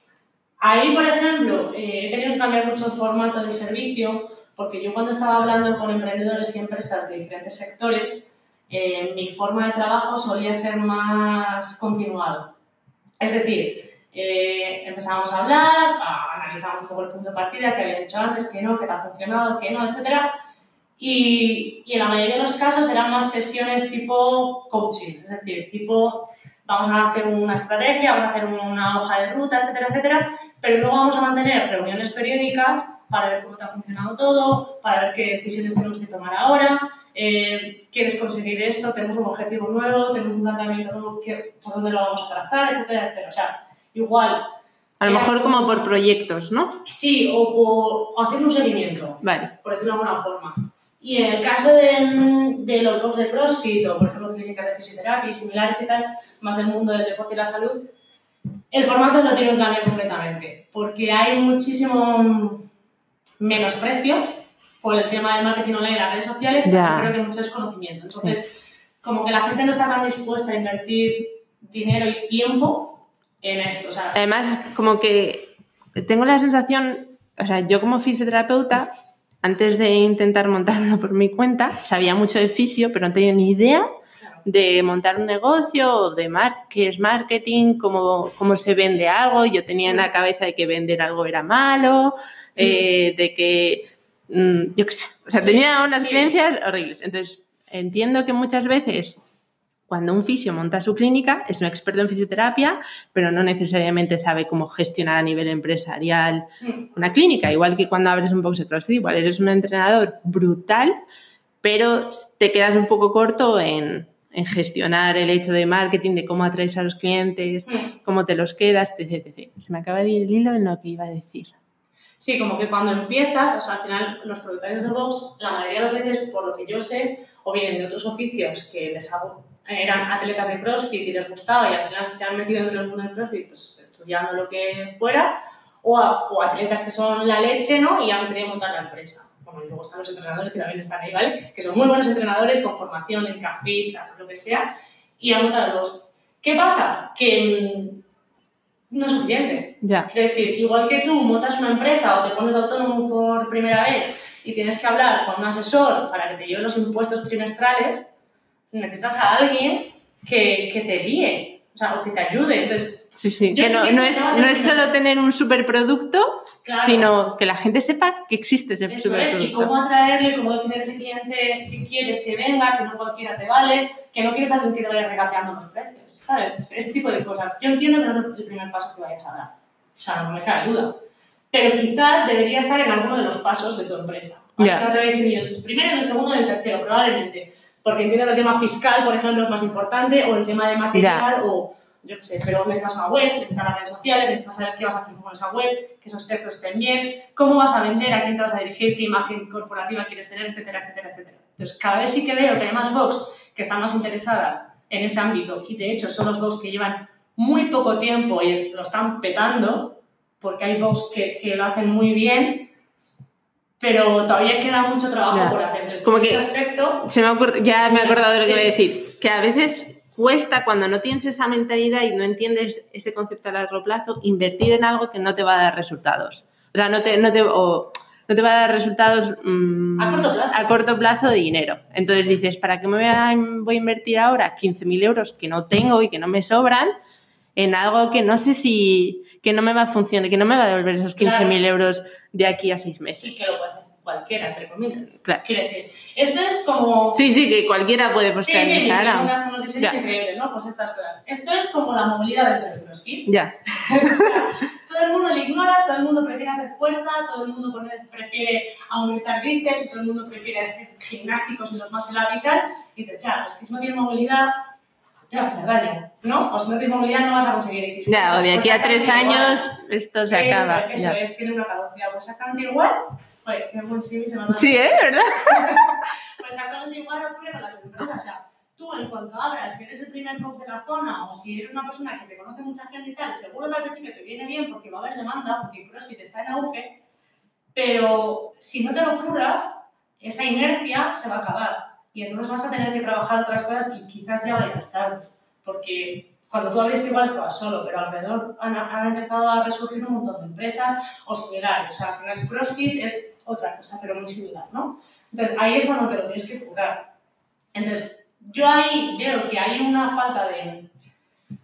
ahí, por ejemplo, eh, he tenido que cambiar mucho el formato del servicio, porque yo cuando estaba hablando con emprendedores y empresas de diferentes sectores, eh, mi forma de trabajo solía ser más continuado. Es decir, eh, empezábamos a hablar, a- analizábamos un poco el punto de partida, que habías hecho antes, que no, que te ha funcionado, que no, etc. Y, y en la mayoría de los casos eran más sesiones tipo coaching, es decir, tipo vamos a hacer una estrategia, vamos a hacer una hoja de ruta, etcétera, etcétera, pero luego vamos a mantener reuniones periódicas para ver cómo te ha funcionado todo, para ver qué decisiones tenemos que tomar ahora, eh, quieres conseguir esto, tenemos un objetivo nuevo, tenemos un planteamiento nuevo, por dónde lo vamos a trazar, etcétera, etcétera. O sea, igual, A lo Era mejor como- por proyectos, ¿no? sí, o, o hacer un seguimiento Vale. por decirlo de alguna forma. Y en el caso de, de los blogs de CrossFit o, por ejemplo, clínicas de fisioterapia y similares y tal, más del mundo del deporte y la salud, el formato lo tiene que cambiar completamente, porque hay muchísimo menosprecio por el tema del marketing online y las redes sociales, Ya. y creo que mucho desconocimiento. Entonces, como que la gente no está tan dispuesta a invertir dinero y tiempo en esto. O sea, Además, como que tengo la sensación, o sea, yo como fisioterapeuta, antes de intentar montarlo por mi cuenta, sabía mucho de fisio, pero no tenía ni idea de montar un negocio, de mar qué es marketing, cómo, cómo se vende algo. Yo tenía en la cabeza de que vender algo era malo, eh, de que, mm, yo qué sé, o sea, tenía unas creencias horribles. Entonces, entiendo que muchas veces cuando un fisio monta su clínica, es un experto en fisioterapia, pero no necesariamente sabe cómo gestionar a nivel empresarial Mm. una clínica. Igual que cuando abres un box de CrossFit, igual eres un entrenador brutal, pero te quedas un poco corto en, en gestionar el hecho de marketing, de cómo atraes a los clientes, Mm. cómo te los quedas, etc. etc. Se me acaba de ir el hilo en lo que iba a decir. Sí, como que cuando empiezas, o sea, al final los propietarios de box, la mayoría de las veces, por lo que yo sé, o vienen de otros oficios que les hago, eran atletas de CrossFit y les gustaba y al final se han metido dentro del mundo del CrossFit, pues estudiando lo que fuera, o, a- o atletas que son la leche, ¿no? Y han querido montar la empresa. Bueno, y luego están los entrenadores que también están ahí, ¿vale? Que son muy buenos entrenadores con formación en CAFIT, tal, lo que sea, y han montado box. ¿Qué pasa? Que mm, no es suficiente. Ya. Quiero decir, igual que tú montas una empresa o te pones de autónomo por primera vez y tienes que hablar con un asesor para que te lleve los impuestos trimestrales, necesitas a alguien que, que te guíe, o sea, o que te ayude. Entonces, Sí, sí. Que no, no es, no es solo tener un superproducto, Claro. sino que la gente sepa que existe ese Eso es, y superproducto. cómo atraerle, cómo definir ese cliente que quieres que venga, que no cualquiera te vale, que no quieres a alguien que te vaya regateando los precios, ¿sabes? Ese tipo de cosas. Yo entiendo que no es el primer paso que vayas a dar, o sea, no me cabe duda. Pero quizás debería estar en alguno de los pasos de tu empresa. Ya. No te voy a decir yo, primero, en el segundo y en el tercero, probablemente. Porque entiendo que el tema fiscal, por ejemplo, es más importante, o el tema de material, o yo qué sé, pero necesitas una web, necesitas las redes sociales, necesitas saber qué vas a hacer con esa web, que esos textos estén bien, cómo vas a vender, a quién te vas a dirigir, qué imagen corporativa quieres tener, etcétera, etcétera, etcétera. Entonces, cada vez sí que veo que hay más box que están más interesadas en ese ámbito y de hecho son los box que llevan muy poco tiempo y lo están petando, porque hay box que, que lo hacen muy bien, pero todavía queda mucho trabajo Ya. por hacer. Entonces, Como en que- ese aspecto, Se me ha ocurr- ya me he acordado de lo que iba a decir, que a veces cuesta cuando no tienes esa mentalidad y no entiendes ese concepto a largo plazo, invertir en algo que no te va a dar resultados. O sea, no te, no te, o no te va a dar resultados mm, A corto plazo. a corto plazo de dinero. Entonces dices, ¿para qué me voy a, voy a invertir ahora 15.000 euros que no tengo y que no me sobran en algo que no sé si, que no me va a funcionar, que no me va a devolver esos 15.000 euros de aquí a seis y meses? que lo puede hacer cualquiera, entre comillas. Claro. Decir, esto es como... Sí, sí, que cualquiera puede postear sí, en sí, Instagram. increíbles, ¿no? Pues estas cosas. Esto es como la movilidad dentro del CrossFit. Ya, O sea, todo el mundo lo ignora, todo el mundo prefiere hacer fuerza, todo el mundo prefiere aumentar bíceps, todo el mundo prefiere hacer gimnásticos y los más y tal. Y dices, ya, es que si no tienes movilidad, vas a hacer daño, ¿no? O si no tienes movilidad, no vas a conseguir X. ya, o de Pues aquí a tres exactamente igual. años esto se Eso, acaba. Eso, ya. es, tiene una caducidad. Pues exactamente igual. Joder, qué buen sí, se ha dado. Sí, ¿eh? ¿Verdad? Pues exactamente igual ocurre con las empresas. O sea, tú en cuanto abras, si eres el primer coach de la zona o si eres una persona que te conoce mucha gente y tal, seguro que al principio te viene bien porque va a haber demanda, porque CrossFit está en auge, pero si no te lo curras, esa inercia se va a acabar. Y entonces vas a tener que trabajar otras cosas y quizás ya vayas tarde. Porque cuando tú abriste igual estabas solo, pero alrededor han, han empezado a resurgir un montón de empresas o similares. O sea, si no es CrossFit es otra cosa, pero muy similar, ¿no? Entonces ahí es cuando te lo tienes que curar. Entonces yo ahí veo que hay una falta de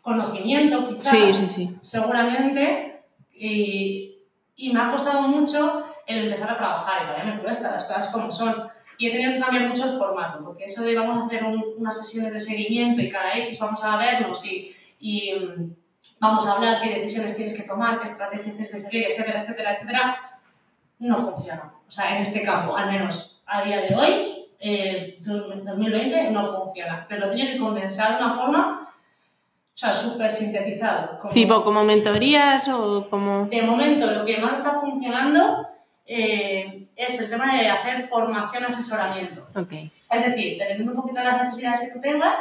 conocimiento, quizás, Sí, sí, sí. seguramente, y, y me ha costado mucho el empezar a trabajar, y todavía me cuesta, las cosas como son. Y he tenido que cambiar mucho el formato, porque eso de vamos a hacer un- unas sesiones de seguimiento y cada X vamos a vernos y, y, mm, vamos a hablar qué decisiones tienes que tomar, qué estrategias tienes que seguir, etcétera, etcétera, etcétera, no funciona. O sea, en este campo, al menos a día de hoy, eh, dos- 2020, no funciona. Te lo tiene que condensar de una forma, o sea, súper sintetizado. como- Tipo como mentorías o como... de momento, lo que más está funcionando eh, es el tema de hacer formación, asesoramiento. Ok. Es decir, dependiendo un poquito de las necesidades que tú tengas,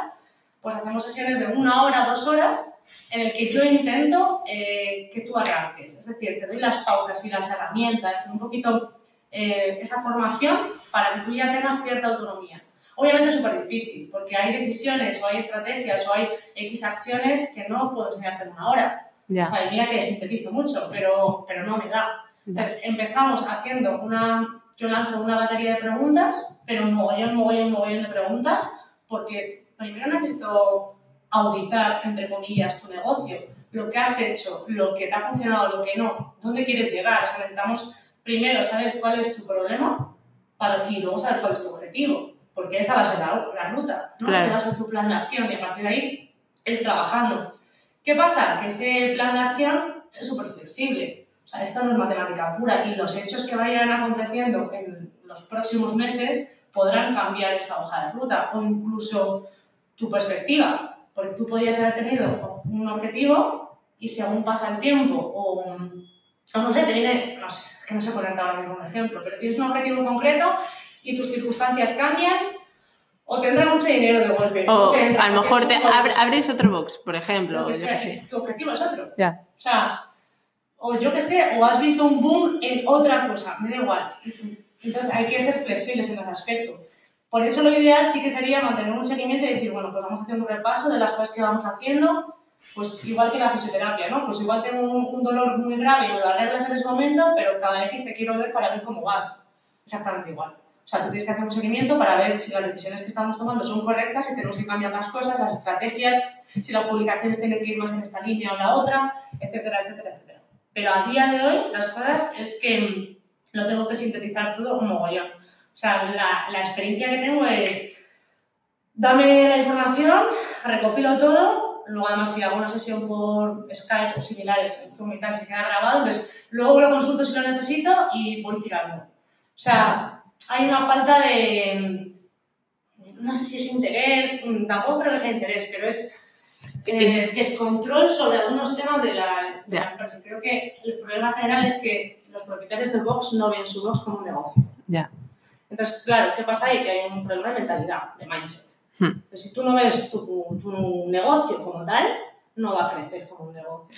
pues hacemos sesiones de una hora, dos horas, en el que yo intento eh, que tú arranques. Es decir, te doy las pautas y las herramientas, un poquito eh, esa formación para que tú ya tengas cierta autonomía. Obviamente es súper difícil, porque hay decisiones o hay estrategias o hay X acciones que no puedo enseñarte en una hora. Vale, mira que sintetizo mucho, pero, pero no me da. Entonces, empezamos haciendo una, yo lanzo una batería de preguntas, pero un mogollón, un mogollón, un mogollón de preguntas, porque primero necesito auditar, entre comillas, tu negocio, lo que has hecho, lo que te ha funcionado, lo que no, dónde quieres llegar. O sea, necesitamos primero saber cuál es tu problema para, y luego saber cuál es tu objetivo, porque esa va a ser la, la ruta, ¿no? Claro. Esa va a ser tu plan de acción y a partir de ahí ir trabajando. ¿Qué pasa? Que ese plan de acción es súper flexible. Sea, esto no es matemática pura y los hechos que vayan aconteciendo en los próximos meses podrán cambiar esa hoja de ruta o incluso tu perspectiva. Porque tú podrías haber tenido un objetivo y según pasa el tiempo o, o no sé, te viene, no sé, es que no sé poner ahora mismo un ejemplo, pero tienes un objetivo concreto y tus circunstancias cambian o te entra mucho dinero de golpe. O entra a lo mejor te abres otro box, por ejemplo. lo que sea, tu objetivo es otro. Ya. O sea, o yo qué sé, o has visto un boom en otra cosa, me da igual. Entonces hay que ser flexibles en ese aspecto. Por eso lo ideal sí que sería mantener un seguimiento y decir, bueno, pues vamos haciendo un repaso de las cosas que vamos haciendo, Pues igual que la fisioterapia, ¿no? Pues igual tengo un, dolor muy grave y me lo arreglas en ese momento, pero cada X te quiero ver para ver cómo vas. Exactamente igual. O sea, tú tienes que hacer un seguimiento para ver si las decisiones que estamos tomando son correctas, si tenemos que cambiar las cosas, las estrategias, si las publicaciones tienen que ir más en esta línea o la otra, etcétera, etcétera, etcétera. Pero a día de hoy, las cosas es que lo tengo que sintetizar todo como mogollón. O sea, la, la experiencia que tengo es, dame la información, recopilo todo, luego además si hago una sesión por Skype o similares, en Zoom y tal, se queda grabado, entonces luego lo consulto si lo necesito y voy tirando. O sea, hay una falta de, no sé si es interés, tampoco creo que sea interés, pero es eh, descontrol sobre algunos temas de la, la, empresa. Creo que el problema general es que los propietarios del box no ven su box como un negocio. Ya. Entonces, claro, ¿qué pasa ahí? Que hay un problema de mentalidad, de mindset. Hmm. si tú no ves tu, negocio como tal, no va a crecer como un negocio.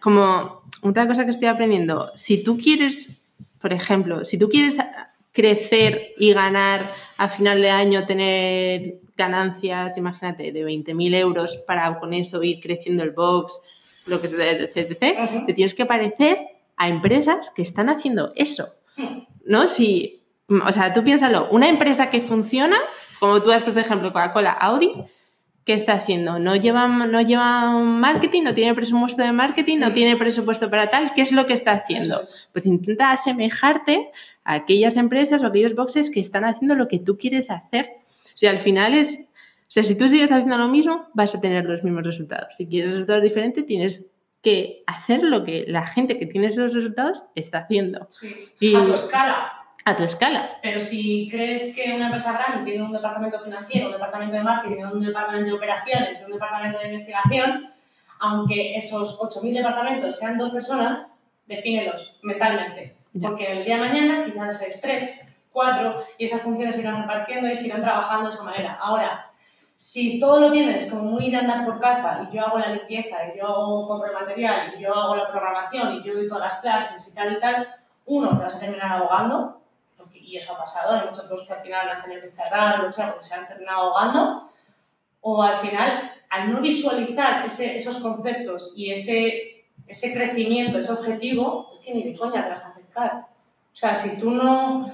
como otra cosa que estoy aprendiendo, si tú quieres, por ejemplo, si tú quieres crecer y ganar a final de año, tener ganancias, imagínate, de 20.000 euros para con eso ir creciendo el box, lo que sea, etc., te tienes que parecer a empresas que están haciendo eso. ¿No? Si, o sea, tú piénsalo, una empresa que funciona como tú has puesto de ejemplo Coca-Cola, Audi, ¿qué está haciendo? No lleva, no lleva marketing, no tiene presupuesto de marketing, no tiene presupuesto para tal. ¿Qué es lo que está haciendo? Pues intenta asemejarte a aquellas empresas o aquellos boxes que están haciendo lo que tú quieres hacer. O sea, al final es, o sea, si tú sigues haciendo lo mismo, vas a tener los mismos resultados. Si quieres resultados diferentes, tienes que hacer lo que la gente que tiene esos resultados está haciendo. Sí. Y, a tu escala a tu escala. Pero si crees que una empresa grande tiene un departamento financiero, un departamento de marketing, un departamento de operaciones, un departamento de investigación, aunque esos 8.000 departamentos sean dos personas, defínelos mentalmente. Porque el día de mañana quizás seis tres, cuatro, y esas funciones se irán repartiendo y se irán trabajando de esa manera. Ahora, si todo lo tienes como muy de andar por casa y yo hago la limpieza y yo hago, compro el material y yo hago la programación y yo doy todas las clases y tal y tal, uno, te vas a terminar ahogando y eso ha pasado, hay muchos dos que al final han tenido que cerrar, luchar porque se han terminado ahogando, o al final, al no visualizar ese, esos conceptos y ese, ese crecimiento, ese objetivo, es que ni de coña te vas a acercar. O sea, si tú no...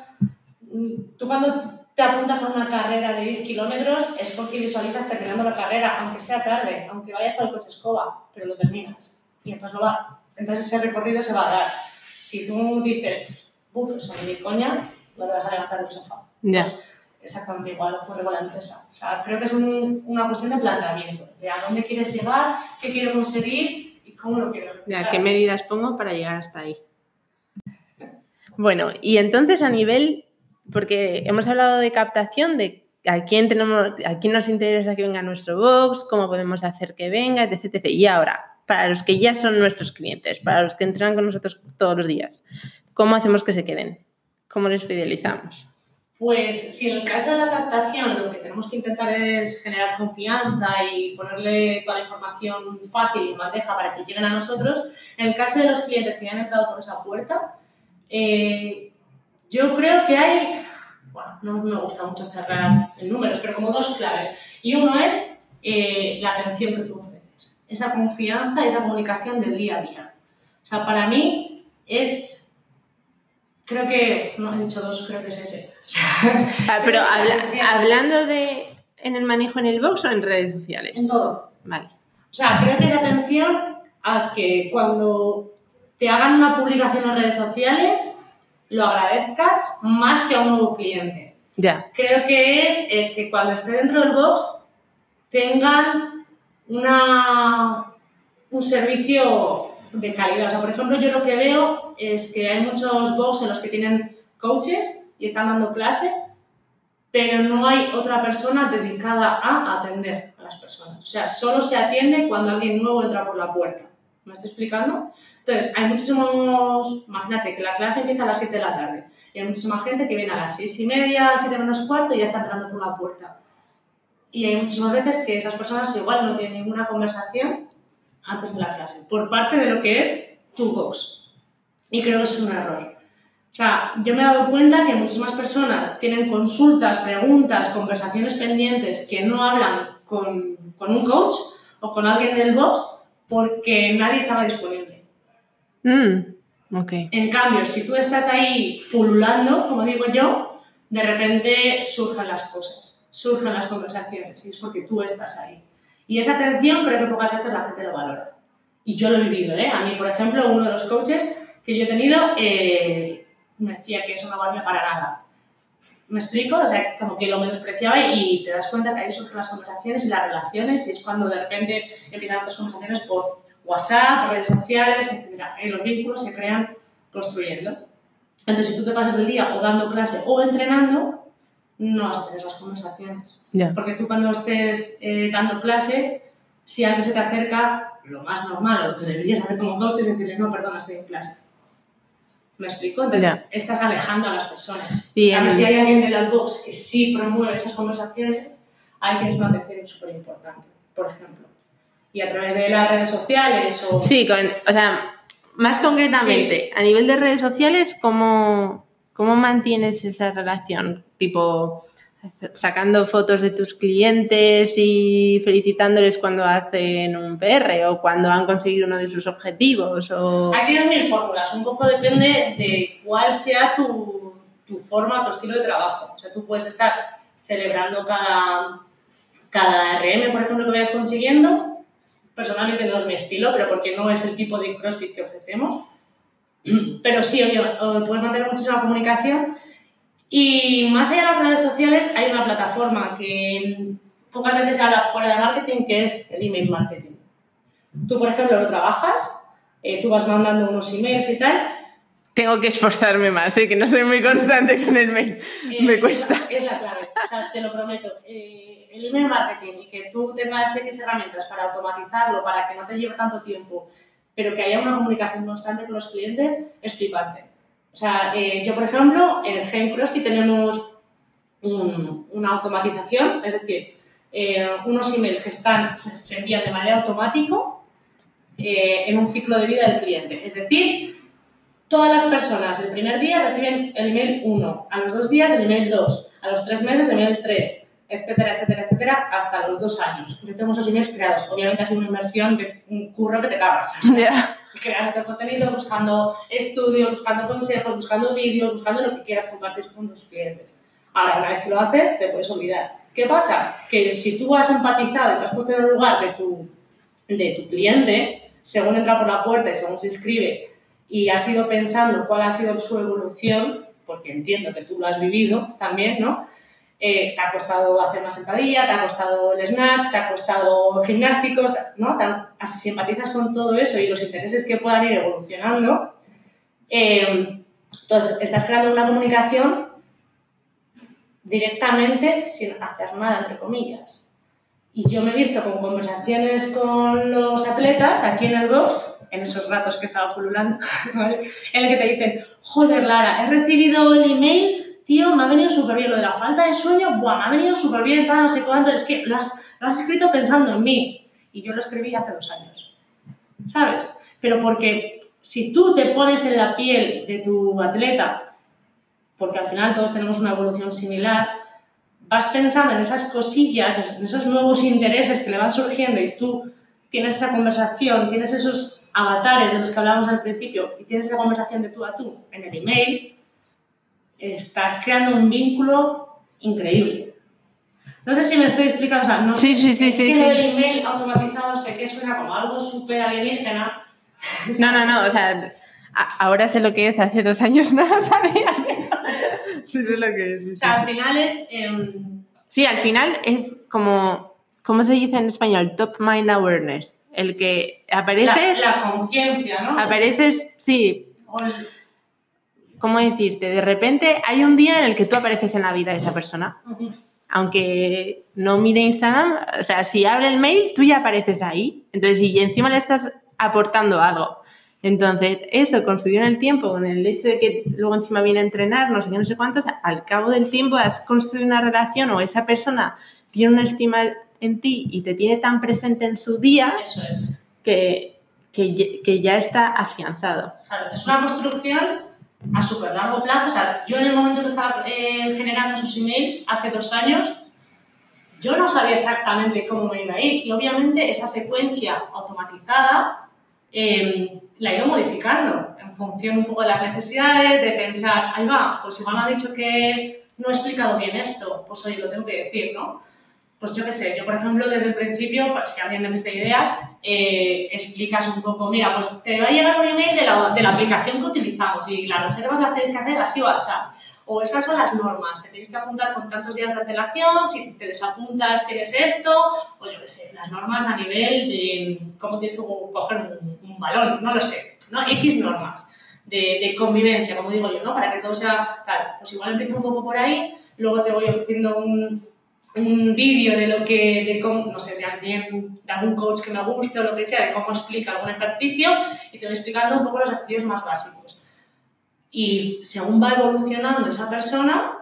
Tú cuando te apuntas a una carrera de 10 kilómetros es porque visualizas terminando la carrera, aunque sea tarde, aunque vayas con el coche escoba, pero lo terminas. Y entonces, lo va, entonces ese recorrido se va a dar. Si tú dices, uff, eso ni coña, no te vas a levantar del sofá. Ya. Pues, exactamente igual ocurre con la empresa. O sea, creo que es un, una cuestión de planteamiento, de a dónde quieres llegar, qué quiero conseguir y cómo lo quiero Ya, ¿Qué medidas pongo para llegar hasta ahí? Bueno, y entonces a nivel, porque hemos hablado de captación, de a quién, tenemos, a quién nos interesa que venga nuestro box, cómo podemos hacer que venga, etc, etc. Y ahora, para los que ya son nuestros clientes, para los que entran con nosotros todos los días, ¿cómo hacemos que se queden? ¿Cómo les fidelizamos? Pues si en el caso de la captación lo que tenemos que intentar es generar confianza y ponerle toda la información fácil y bandeja para que lleguen a nosotros, en el caso de los clientes que ya han entrado por esa puerta, eh, yo creo que hay, bueno, no me gusta mucho cerrar en números, pero como dos claves. Y uno es eh, la atención que tú ofreces, esa confianza, esa comunicación del día a día. O sea, para mí es Creo que, no he dicho dos, creo que es ese. Ah, pero hablando de en el manejo en el box o en redes sociales. En todo. Vale. O sea, creo que es atención a que cuando te hagan una publicación en redes sociales, lo agradezcas más que a un nuevo cliente. Ya. Creo que es que cuando esté dentro del box tengan una, un servicio de calidad. O sea, por ejemplo, yo lo que veo es que hay muchos box en los que tienen coaches y están dando clase, pero no hay otra persona dedicada a atender a las personas. O sea, solo se atiende cuando alguien nuevo entra por la puerta. ¿Me estoy explicando? Entonces, hay muchísimos, imagínate que la clase empieza a las 7 de la tarde y hay muchísima gente que viene a las 6 y media, 7 menos cuarto y ya está entrando por la puerta. Y hay muchísimas veces que esas personas igual no tienen ninguna conversación antes de la clase, por parte de lo que es tu box. Y creo que es un error. O sea, yo me he dado cuenta que muchísimas personas tienen consultas, preguntas, conversaciones pendientes que no hablan con, con un coach o con alguien del box porque nadie estaba disponible. Mm, ok. En cambio, si tú estás ahí pululando, como digo yo, de repente surgen las cosas, surgen las conversaciones y es porque tú estás ahí. Y esa atención creo que pocas veces la gente lo valora. Y yo lo he vivido, ¿eh? A mí, por ejemplo, uno de los coaches que yo he tenido eh, me decía que eso no valía para nada. ¿Me explico? O sea, como que lo menospreciaba y te das cuenta que ahí surgen las conversaciones y las relaciones y es cuando de repente empiezan otras conversaciones por WhatsApp, redes sociales, etc. Y los vínculos se crean construyendo. Entonces, si tú te pasas el día o dando clase o entrenando, no vas a tener esas conversaciones. Porque tú cuando estés eh, dando clase, si alguien se te acerca, lo más normal, lo que deberías hacer como coach es decirle, no, perdona, estoy en clase. ¿Me explico? Entonces, Ya. estás alejando a las personas. Y si hay alguien de la box que sí promueve esas conversaciones, ahí tienes una atención súper importante, por ejemplo. Y a través de las redes sociales o... Sí, con, o sea, más concretamente, a nivel de redes sociales, ¿cómo, ¿cómo mantienes esa relación? Tipo, sacando fotos de tus clientes y felicitándoles cuando hacen un PR o cuando han conseguido uno de sus objetivos o... Aquí tienes mil fórmulas, un poco depende de cuál sea tu, tu forma, tu estilo de trabajo. O sea, tú puedes estar celebrando cada, cada RM, por ejemplo, que vayas consiguiendo. Personalmente no es mi estilo, pero porque no es el tipo de CrossFit que ofrecemos. Pero sí, oye, puedes mantener muchísima comunicación. Y más allá de las redes sociales, hay una plataforma que pocas veces se habla fuera de marketing, que es el email marketing. Tú, por ejemplo, lo trabajas, eh, tú vas mandando unos emails y tal. Tengo que esforzarme más, ¿eh? que no soy muy constante con el mail. eh, Me es cuesta. la- Es la, clave, o sea, te lo prometo. Eh, el email marketing y que tú tengas X herramientas para automatizarlo, para que no te lleve tanto tiempo, pero que haya una comunicación constante con los clientes, es flipante. O sea, eh, yo, por ejemplo, en Gen CrossFit tenemos un- una automatización, es decir, eh, unos emails que están, se, se envían de manera automática eh, en un ciclo de vida del cliente. Es decir, todas las personas el primer día reciben el email 1, a los dos días el email 2, a los tres meses el email 3, etcétera, etcétera, etcétera, hasta los dos años. Yo tengo esos emails creados. Obviamente ha sido una inversión de un curro que te cagas. Ya. Creando contenido, buscando estudios, buscando consejos, buscando vídeos, buscando lo que quieras compartir con tus clientes. Ahora, una vez que lo haces, te puedes olvidar. ¿Qué pasa? Que si tú has empatizado y te has puesto en el lugar de tu, de tu cliente, según entra por la puerta y según se inscribe, y has ido pensando cuál ha sido su evolución, porque entiendo que tú lo has vivido también, ¿no? Eh, te ha costado hacer una sentadilla, te ha costado el snatch, te ha costado gimnásticos, ¿no? Así si empatizas con todo eso y los intereses que puedan ir evolucionando, eh, entonces estás creando una comunicación directamente sin hacer nada, entre comillas. Y yo me he visto con conversaciones con los atletas aquí en el box, en esos ratos que estaba pululando, en el que te dicen, joder Lara, he recibido el email, tío, me ha venido súper bien lo de la falta de sueño, buah, me ha venido súper bien, tal, no sé cuánto, es que lo has, lo has escrito pensando en mí. Y yo lo escribí hace dos años, ¿sabes? Pero porque si tú te pones en la piel de tu atleta, porque al final todos tenemos una evolución similar, vas pensando en esas cosillas, en esos nuevos intereses que le van surgiendo y tú tienes esa conversación, tienes esos avatares de los que hablábamos al principio y tienes esa conversación de tú a tú en el email, estás creando un vínculo increíble. No sé si me estoy explicando, o sea, no Sí, sí, sí, sí, sí. del email automatizado sé que suena como algo súper alienígena. No, no, no, o sea, ahora sé lo que es, hace dos años no lo sabía. Sí, sé lo que es. sí, O sí, sea, al sí. final es... em, Sí, al final es como, ¿cómo se dice en español? Top Mind Awareness. El que la, apareces, la conciencia, ¿no? apareces, sí, el- ¿cómo decirte? De repente hay un día en el que tú apareces en la vida de esa persona. Aunque no mire Instagram, o sea, si abre el mail, tú ya apareces ahí. Entonces, y encima le estás aportando algo. Entonces, eso construyó en el tiempo, con el hecho de que luego encima viene a entrenar, no sé qué, no sé cuántos, al cabo del tiempo has construido una relación o esa persona tiene una estima en ti y te tiene tan presente en su día Eso es. que, que, que ya está afianzado. Claro, es una construcción a súper largo plazo. O sea, yo en el momento que estaba eh, generando esos emails, hace dos años, yo no sabía exactamente cómo me iba a ir y obviamente esa secuencia automatizada em, la he ido modificando en función un poco de las necesidades, de pensar, ahí va, pues igual me ha dicho que no he explicado bien esto, pues oye, lo tengo que decir, ¿no? Pues yo qué sé, yo por ejemplo desde el principio, pues, si alguien necesita ideas, eh, explicas un poco, mira, pues te va a llegar un email de la, de la aplicación que utilizamos y las reservas las tenéis que hacer así o así o estas son las normas, te tienes que apuntar con tantos días de antelación, si te desapuntas tienes esto, o yo qué sé, las normas a nivel de cómo tienes que coger un, balón, no lo sé, ¿no? X normas de, de, convivencia, como digo yo, ¿no? Para que todo sea tal. Pues igual empiezo un poco por ahí, luego te voy ofreciendo un, un vídeo de lo que, de cómo, no sé, de alguien, de algún coach que me guste o lo que sea, de cómo explica algún ejercicio y te voy explicando un poco los ejercicios más básicos. Y según va evolucionando esa persona,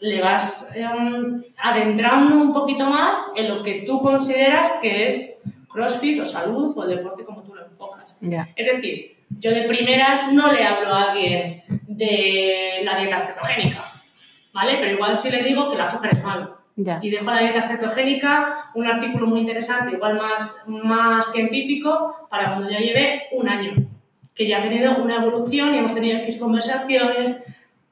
le vas em, adentrando un poquito más en lo que tú consideras que es CrossFit o salud o el deporte como tú lo enfocas. Es decir, yo de primeras no le hablo a alguien de la dieta cetogénica, ¿vale? Pero igual sí le digo que el azúcar es malo. Y dejo la dieta cetogénica, un artículo muy interesante, igual más, más científico, para cuando ya lleve un año que ya ha tenido una evolución y hemos tenido X conversaciones.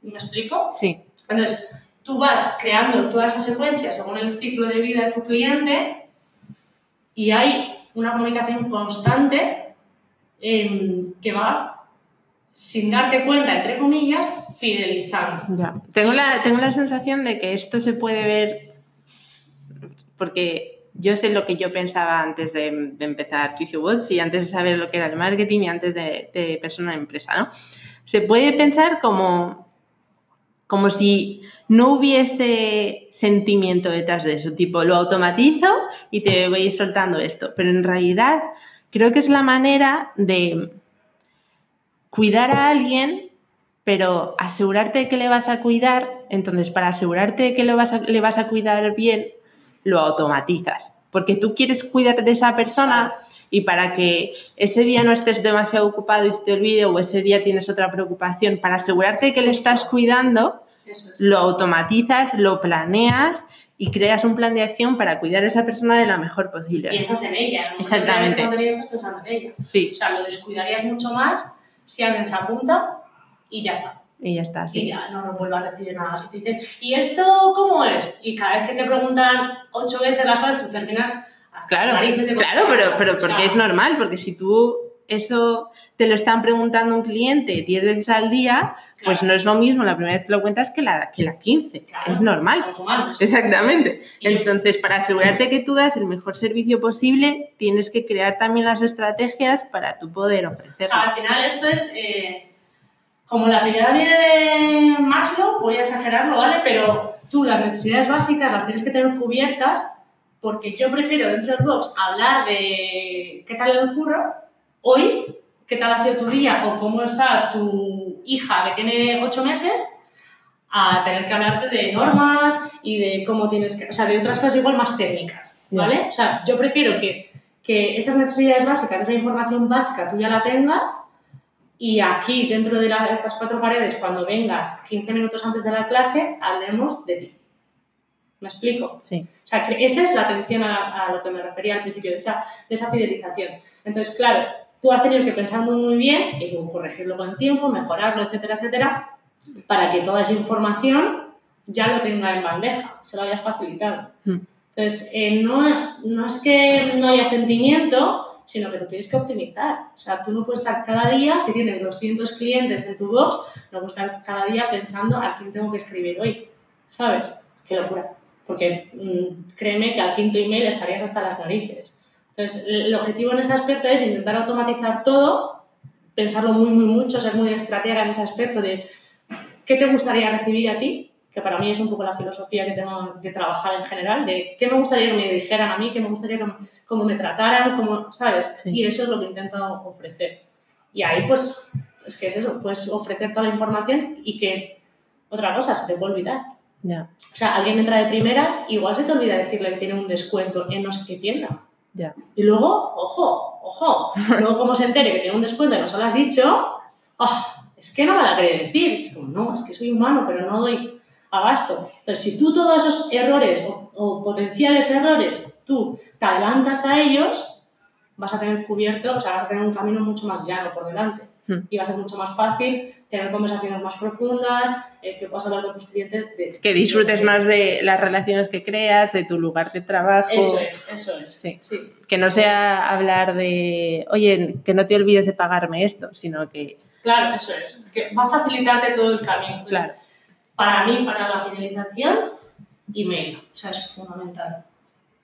¿Me explico? Sí. Entonces, tú vas creando toda esa secuencia según el ciclo de vida de tu cliente y hay una comunicación constante que va, sin darte cuenta, entre comillas, fidelizando. Ya. Tengo, la, tengo la sensación de que esto se puede ver porque yo sé lo que yo pensaba antes de, empezar PhysioBots y antes de saber lo que era el marketing y antes de, de persona empresa, ¿no? Se puede pensar como, como si no hubiese sentimiento detrás de eso, tipo, lo automatizo y te voy soltando esto, pero en realidad creo que es la manera de cuidar a alguien, pero asegurarte de que le vas a cuidar, entonces para asegurarte de que lo vas le vas a cuidar bien, lo automatizas, porque tú quieres cuidar de esa persona y para que ese día no estés demasiado ocupado y se te olvide o ese día tienes otra preocupación, para asegurarte de que lo estás cuidando, lo automatizas, lo planeas y creas un plan de acción para cuidar a esa persona de la mejor posible. Piensas en ella, ¿no? Exactamente. pensando en ella. Sí. O sea, lo descuidarías mucho más si alguien se apunta y ya está. Y ya está, sí. Y ya no vuelvas a recibir nada. Si te dicen, ¿y esto cómo es? Y cada vez que te preguntan ocho veces las cosas, tú terminas hasta Claro, claro pero, pero porque es normal, porque si tú eso te lo están preguntando un cliente 10 veces al día, pues no es lo mismo la primera vez que lo cuentas que la, que la 15. es normal. Exactamente. Entonces, para asegurarte que tú das el mejor servicio posible, tienes que crear también las estrategias para tú poder ofrecerlo. al final esto es... Eh, como la pirámide de Maslow, voy a exagerarlo, ¿vale? Pero tú las necesidades básicas las tienes que tener cubiertas porque yo prefiero dentro del box hablar de qué tal el curro hoy, qué tal ha sido tu día o cómo está tu hija que tiene ocho meses, a tener que hablarte de normas y de cómo tienes que, o sea, de otras cosas igual más técnicas, ¿vale? O sea, yo prefiero que, que esas necesidades básicas, esa información básica, tú ya la tengas y aquí, dentro de estas cuatro paredes, cuando vengas 15 minutos antes de la clase, hablemos de ti. ¿Me explico? Sí. O sea, esa es la atención a, lo que me refería al principio, de esa, de esa fidelización. Entonces, claro, tú has tenido que pensar muy, muy bien y corregirlo con el tiempo, mejorarlo, etcétera, etcétera, para que toda esa información ya lo tenga en bandeja, se lo hayas facilitado. Hmm. Entonces, eh, no, no es que no haya sentimiento, sino que tú tienes que optimizar. O sea, tú no puedes estar cada día, si tienes 200 clientes en tu box, no puedes estar cada día pensando a quién tengo que escribir hoy, ¿sabes? Qué locura. Porque mm, créeme que al quinto email estarías hasta las narices. Entonces, el objetivo en ese aspecto es intentar automatizar todo, pensarlo muy, muy mucho, ser muy estratega en ese aspecto de qué te gustaría recibir a ti que para mí es un poco la filosofía que tengo de trabajar en general, de qué me gustaría que me dijeran a mí, qué me gustaría que me, cómo me trataran, cómo, ¿sabes? Y eso es lo que intento ofrecer. Y ahí, pues, es que es eso, pues ofrecer toda la información y que otra cosa se te puede olvidar. Ya. O sea, alguien entra de primeras, igual se te olvida decirle que tiene un descuento en no sé qué tienda. Ya. Y luego, ojo, ojo, luego como se entere que tiene un descuento y no se lo has dicho, oh, es que no me la quiere decir. Es como, no, es que soy humano, pero no doy abasto. Entonces, si tú todos esos errores o, potenciales errores tú te adelantas a ellos, vas a tener cubierto, o sea, vas a tener un camino mucho más llano por delante. Hmm. Y va a ser mucho más fácil tener conversaciones más profundas, eh, que puedas hablar con tus clientes de... Que disfrutes más de las relaciones que creas, de tu lugar de trabajo. Eso es, eso es. Sí. sí. Que no sea hablar de, oye, que no te olvides de pagarme esto, sino que... Claro, eso es. Que va a facilitarte todo el camino. Entonces, Claro. Para mí, para la fidelización, email. O sea, es fundamental.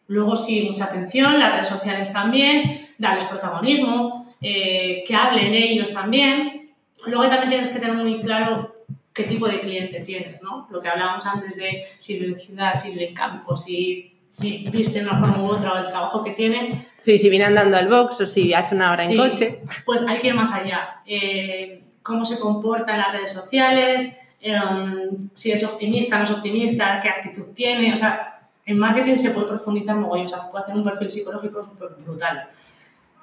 Luego sí, mucha atención, las redes sociales también, darles protagonismo, eh, que hablen ellos también. Luego también tienes que tener muy claro qué tipo de cliente tienes, ¿no? Lo que hablábamos antes de si vive en ciudad, si vive en campo, si, si viste de una forma u otra el trabajo que tiene. Sí, si viene andando al box o si hace una hora Sí, en coche. Pues hay que ir más allá. Eh, cómo se comporta en las redes sociales, em, si es optimista, no es optimista, qué actitud tiene. O sea, en marketing se puede profundizar mogollón, o sea, se puede hacer un perfil psicológico brutal.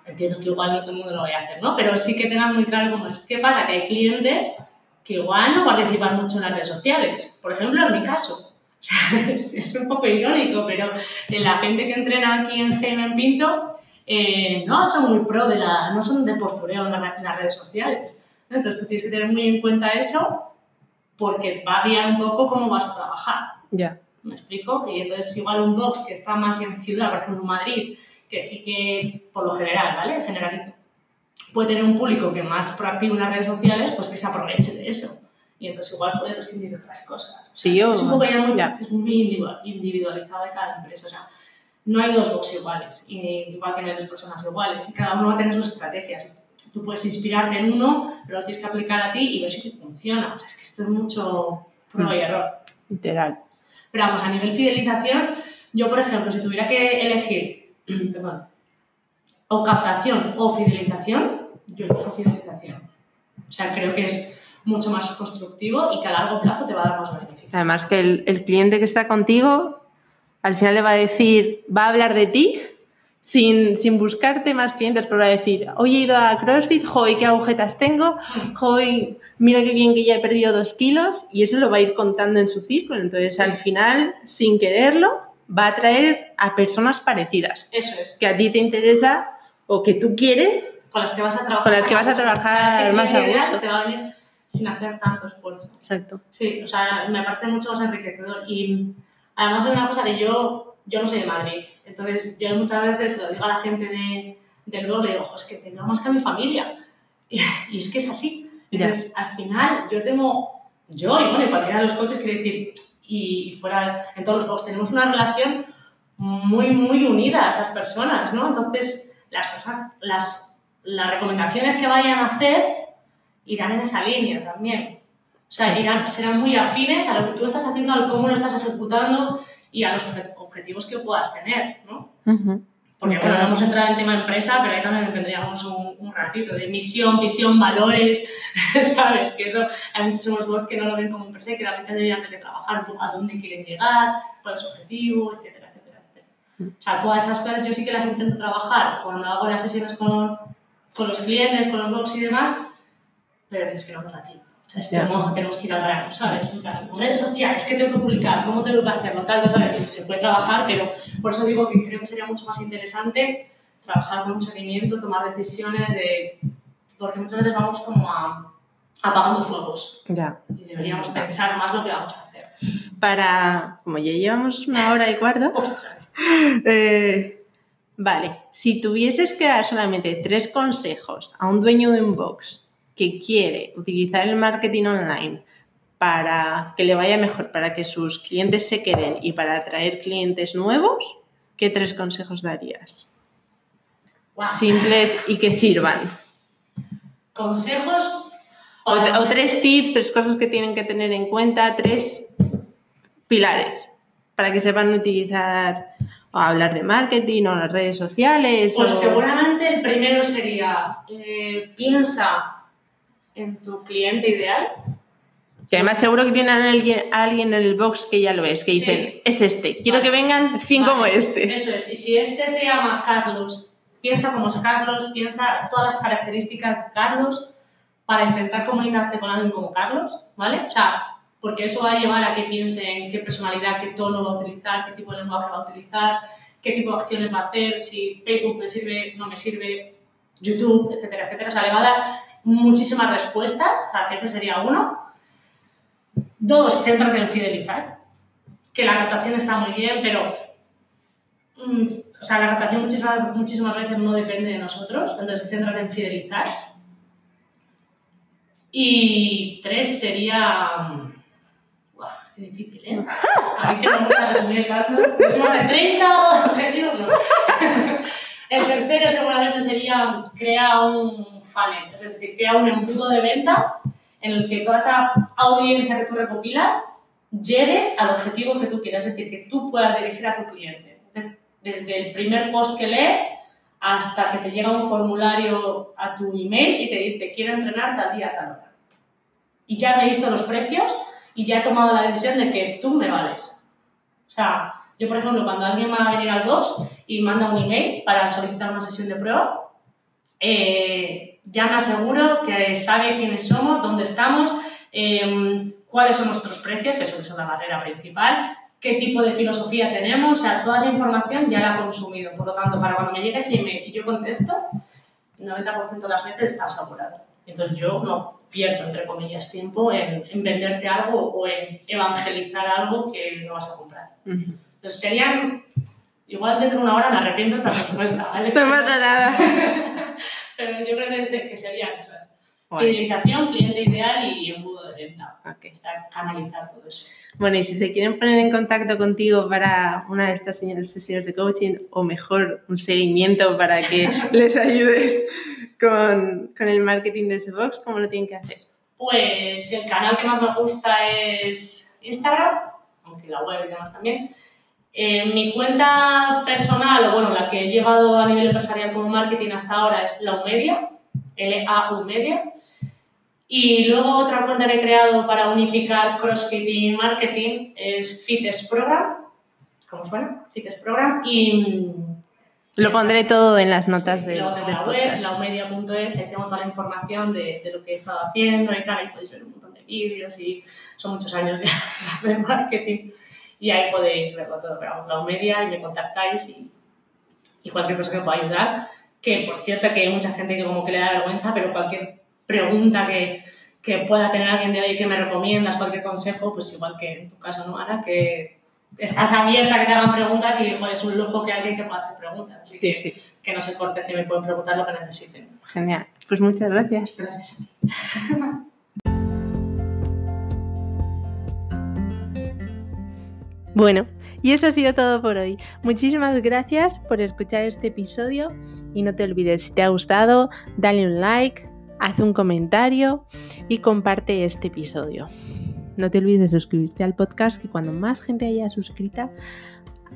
Entiendo que igual no todo el mundo lo vaya a hacer, ¿no? Pero sí que tengan muy claro cómo es. ¿Qué pasa? Que hay clientes que igual no participan mucho en las redes sociales. Por ejemplo, es mi caso. O sea, es, es un poco irónico, pero la gente que entrena aquí en GM en Pinto eh, no son muy pro de la, no son de postureo en, la- en las redes sociales. Entonces tú tienes que tener muy en cuenta eso porque va a guiar un poco cómo vas a trabajar. Ya. ¿Me explico? Y entonces igual un box que está más en ciudad, por ejemplo Madrid, que sí que, por lo general, ¿vale? Generalizo. Puede tener un público que más proactivo en las redes sociales, pues que se aproveche de eso. Y entonces igual puede prescindir de otras cosas. O sea, Sí, es, yo- es un poco ya muy, ya. es muy individual- individualizado de cada empresa. O sea, no hay dos box iguales, y igual que no hay dos personas iguales, y cada uno va a tener sus estrategias. Tú puedes inspirarte en uno, pero lo tienes que aplicar a ti y ver si te funciona. O sea, es que esto es mucho prueba y error. Literal. Pero vamos, a nivel fidelización, yo, por ejemplo, si tuviera que elegir, perdón, o captación o fidelización, yo elijo fidelización. O sea, creo que es mucho más constructivo y que a largo plazo te va a dar más beneficios. Además que el, el cliente que está contigo al final le va a decir, va a hablar de ti sin, sin buscarte más clientes, pero va a decir, hoy he ido a CrossFit, hoy qué agujetas tengo, hoy mira qué bien que ya he perdido dos kilos y eso lo va a ir contando en su círculo. Entonces al final, sin quererlo, va a atraer a personas parecidas Eso es. que a ti te interesa o que tú quieres. Con las que vas a trabajar. Con las que vas a trabajar más a gusto. Te va a venir sin hacer tanto esfuerzo. Exacto. Sí, o sea, me parece mucho más enriquecedor. Y además una cosa que yo, yo no soy de Madrid. Entonces, yo muchas veces se lo digo a la gente de, del blog, le digo, ojo, es que tengo más que a mi familia. Y, y es que es así. Ya. Entonces, al final, yo tengo, yo y bueno, y cualquiera de los coches, quiere decir, y fuera, en todos los blogs, tenemos una relación muy, muy unida a esas personas, ¿no? Entonces, las cosas, las, las recomendaciones que vayan a hacer irán en esa línea también. O sea, irán, serán muy afines a lo que tú estás haciendo, a cómo lo estás ejecutando y a los obje- objetivos que puedas tener, ¿no? Ujú. Porque bueno, no hemos entrado en tema empresa, pero ahí también tendríamos un, un ratito de misión, visión, valores, ¿sabes? Que eso hay muchísimos blogs que no lo ven como empresa y que realmente deberían de trabajar un poco a dónde quieren llegar, cuál es su objetivo, etcétera, etcétera, etcétera. O sea, todas esas cosas yo sí que las intento trabajar cuando hago las sesiones con, con los clientes, con los blogs y demás, pero veces que no nos da tiempo. O sea, como tenemos que ir al grano, ¿sabes? En plan, redes sociales, ¿qué tengo que publicar? ¿Cómo tengo que hacerlo? Tal, tal, tal. Se puede trabajar, pero por eso digo que creo que sería mucho más interesante trabajar con un seguimiento, tomar decisiones de... Porque muchas veces vamos como a, apagando fuegos Ya. y deberíamos pensar más lo que vamos a hacer. Para, como ya llevamos una hora y cuarto, Ostras. eh, vale, si tuvieses que dar solamente tres consejos a un dueño de un box que quiere utilizar el marketing online para que le vaya mejor, para que sus clientes se queden y para atraer clientes nuevos, ¿qué tres consejos darías? Simples y que sirvan. Consejos O, tres tips, tres cosas que tienen que tener en cuenta, tres pilares para que sepan utilizar o hablar de marketing o las redes sociales. Pues o- seguramente el primero sería, eh, piensa en tu cliente ideal. Que además seguro que tienen alguien, alguien en el box que ya lo es, que Sí. dicen, es este, quiero Vale. que vengan 100 como Vale, este. Eso es. Y si este se llama Carlos, piensa como es Carlos, piensa todas las características de Carlos para intentar comunicarte con alguien como Carlos, ¿vale? O sea, porque eso va a llevar a que piensen qué personalidad, qué tono va a utilizar, qué tipo de lenguaje va a utilizar, qué tipo de acciones va a hacer, si Facebook me sirve, no me sirve, YouTube, etcétera, etcétera. O sea, le va a dar muchísimas respuestas, o que ese sería uno. Dos, céntrate en fidelizar, que la captación está muy bien, pero mm, o sea, la captación muchísimas, muchísimas veces no depende de nosotros, entonces céntrate en fidelizar. Y tres sería Qué difícil, ¿eh? A mí que no me gusta resumir tanto. Es más de 30 objetivos. El tercero seguramente sería crear un funnel, es decir, crear un embudo de venta en el que toda esa audiencia que tú recopilas llegue al objetivo que tú quieras, es decir, que tú puedas dirigir a tu cliente. Desde el primer post que lee hasta que te llega un formulario a tu email y te dice, quiero entrenar tal día, tal hora. Y ya he visto los precios y ya he tomado la decisión de que tú me vales. O sea, yo, por ejemplo, cuando alguien va a venir al box y manda un email para solicitar una sesión de prueba, eh, ya me aseguro que sabe quiénes somos, dónde estamos, em, cuáles son nuestros precios, que suele ser la barrera principal, qué tipo de filosofía tenemos, o sea, toda esa información ya la ha consumido. Por lo tanto, para cuando me llegue ese email y yo contesto, el 90% de las veces está asegurado. Entonces yo no pierdo, entre comillas, tiempo en, venderte algo o en evangelizar algo que no vas a comprar. Entonces serían, igual dentro de una hora me arrepiento de esta respuesta, ¿vale? No pasa nada. Pero yo creo que, serían Fidelización, cliente ideal y embudo de venta. Okay. O sea, canalizar todo eso. Bueno, y si se quieren poner en contacto contigo para una de estas sesiones de coaching o mejor un seguimiento para que les ayudes con, con, el marketing de ese box, ¿cómo lo tienen que hacer? Pues el canal que más me gusta es Instagram, aunque la web y demás también. Eh, mi cuenta personal, o bueno, la que he llevado a nivel empresarial como marketing hasta ahora es la Media, L-A-U Media. Y luego otra cuenta que he creado para unificar CrossFit y marketing es Fitness Program. ¿Cómo suena? Fitness Program. Y lo pondré todo en las notas de, luego tengo la web, laumedia.es, ahí tengo toda la información de, de, lo que he estado haciendo y tal, ahí podéis ver un montón de vídeos y son muchos años ya de marketing y ahí podéis verlo todo, pero vamos, laumedia y me contactáis y, y cualquier cosa que os pueda ayudar, que por cierto que hay mucha gente que como que le da vergüenza, pero cualquier pregunta que, que pueda tener alguien de hoy que me recomiendas, cualquier consejo, pues igual que en tu caso, ¿no, Ana? Que estás abierta a que te hagan preguntas y es un lujo que alguien que pueda hacer preguntas. Así sí, que, sí. que no se corte, que me pueden preguntar lo que necesiten. Genial. Pues muchas gracias. Gracias. Bueno, y eso ha sido todo por hoy. Muchísimas gracias por escuchar este episodio y no te olvides, si te ha gustado, dale un like, haz un comentario y comparte este episodio. No te olvides de suscribirte al podcast, que cuando más gente haya suscrita,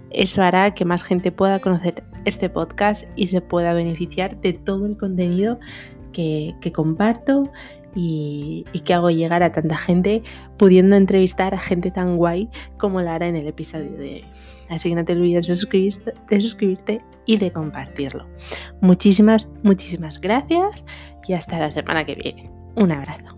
eso hará que más gente pueda conocer este podcast y se pueda beneficiar de todo el contenido que, comparto y, que hago llegar a tanta gente, pudiendo entrevistar a gente tan guay como la hará en el episodio de hoy. Así que no te olvides de suscribirte y de compartirlo. Muchísimas, muchísimas gracias y hasta la semana que viene. Un abrazo.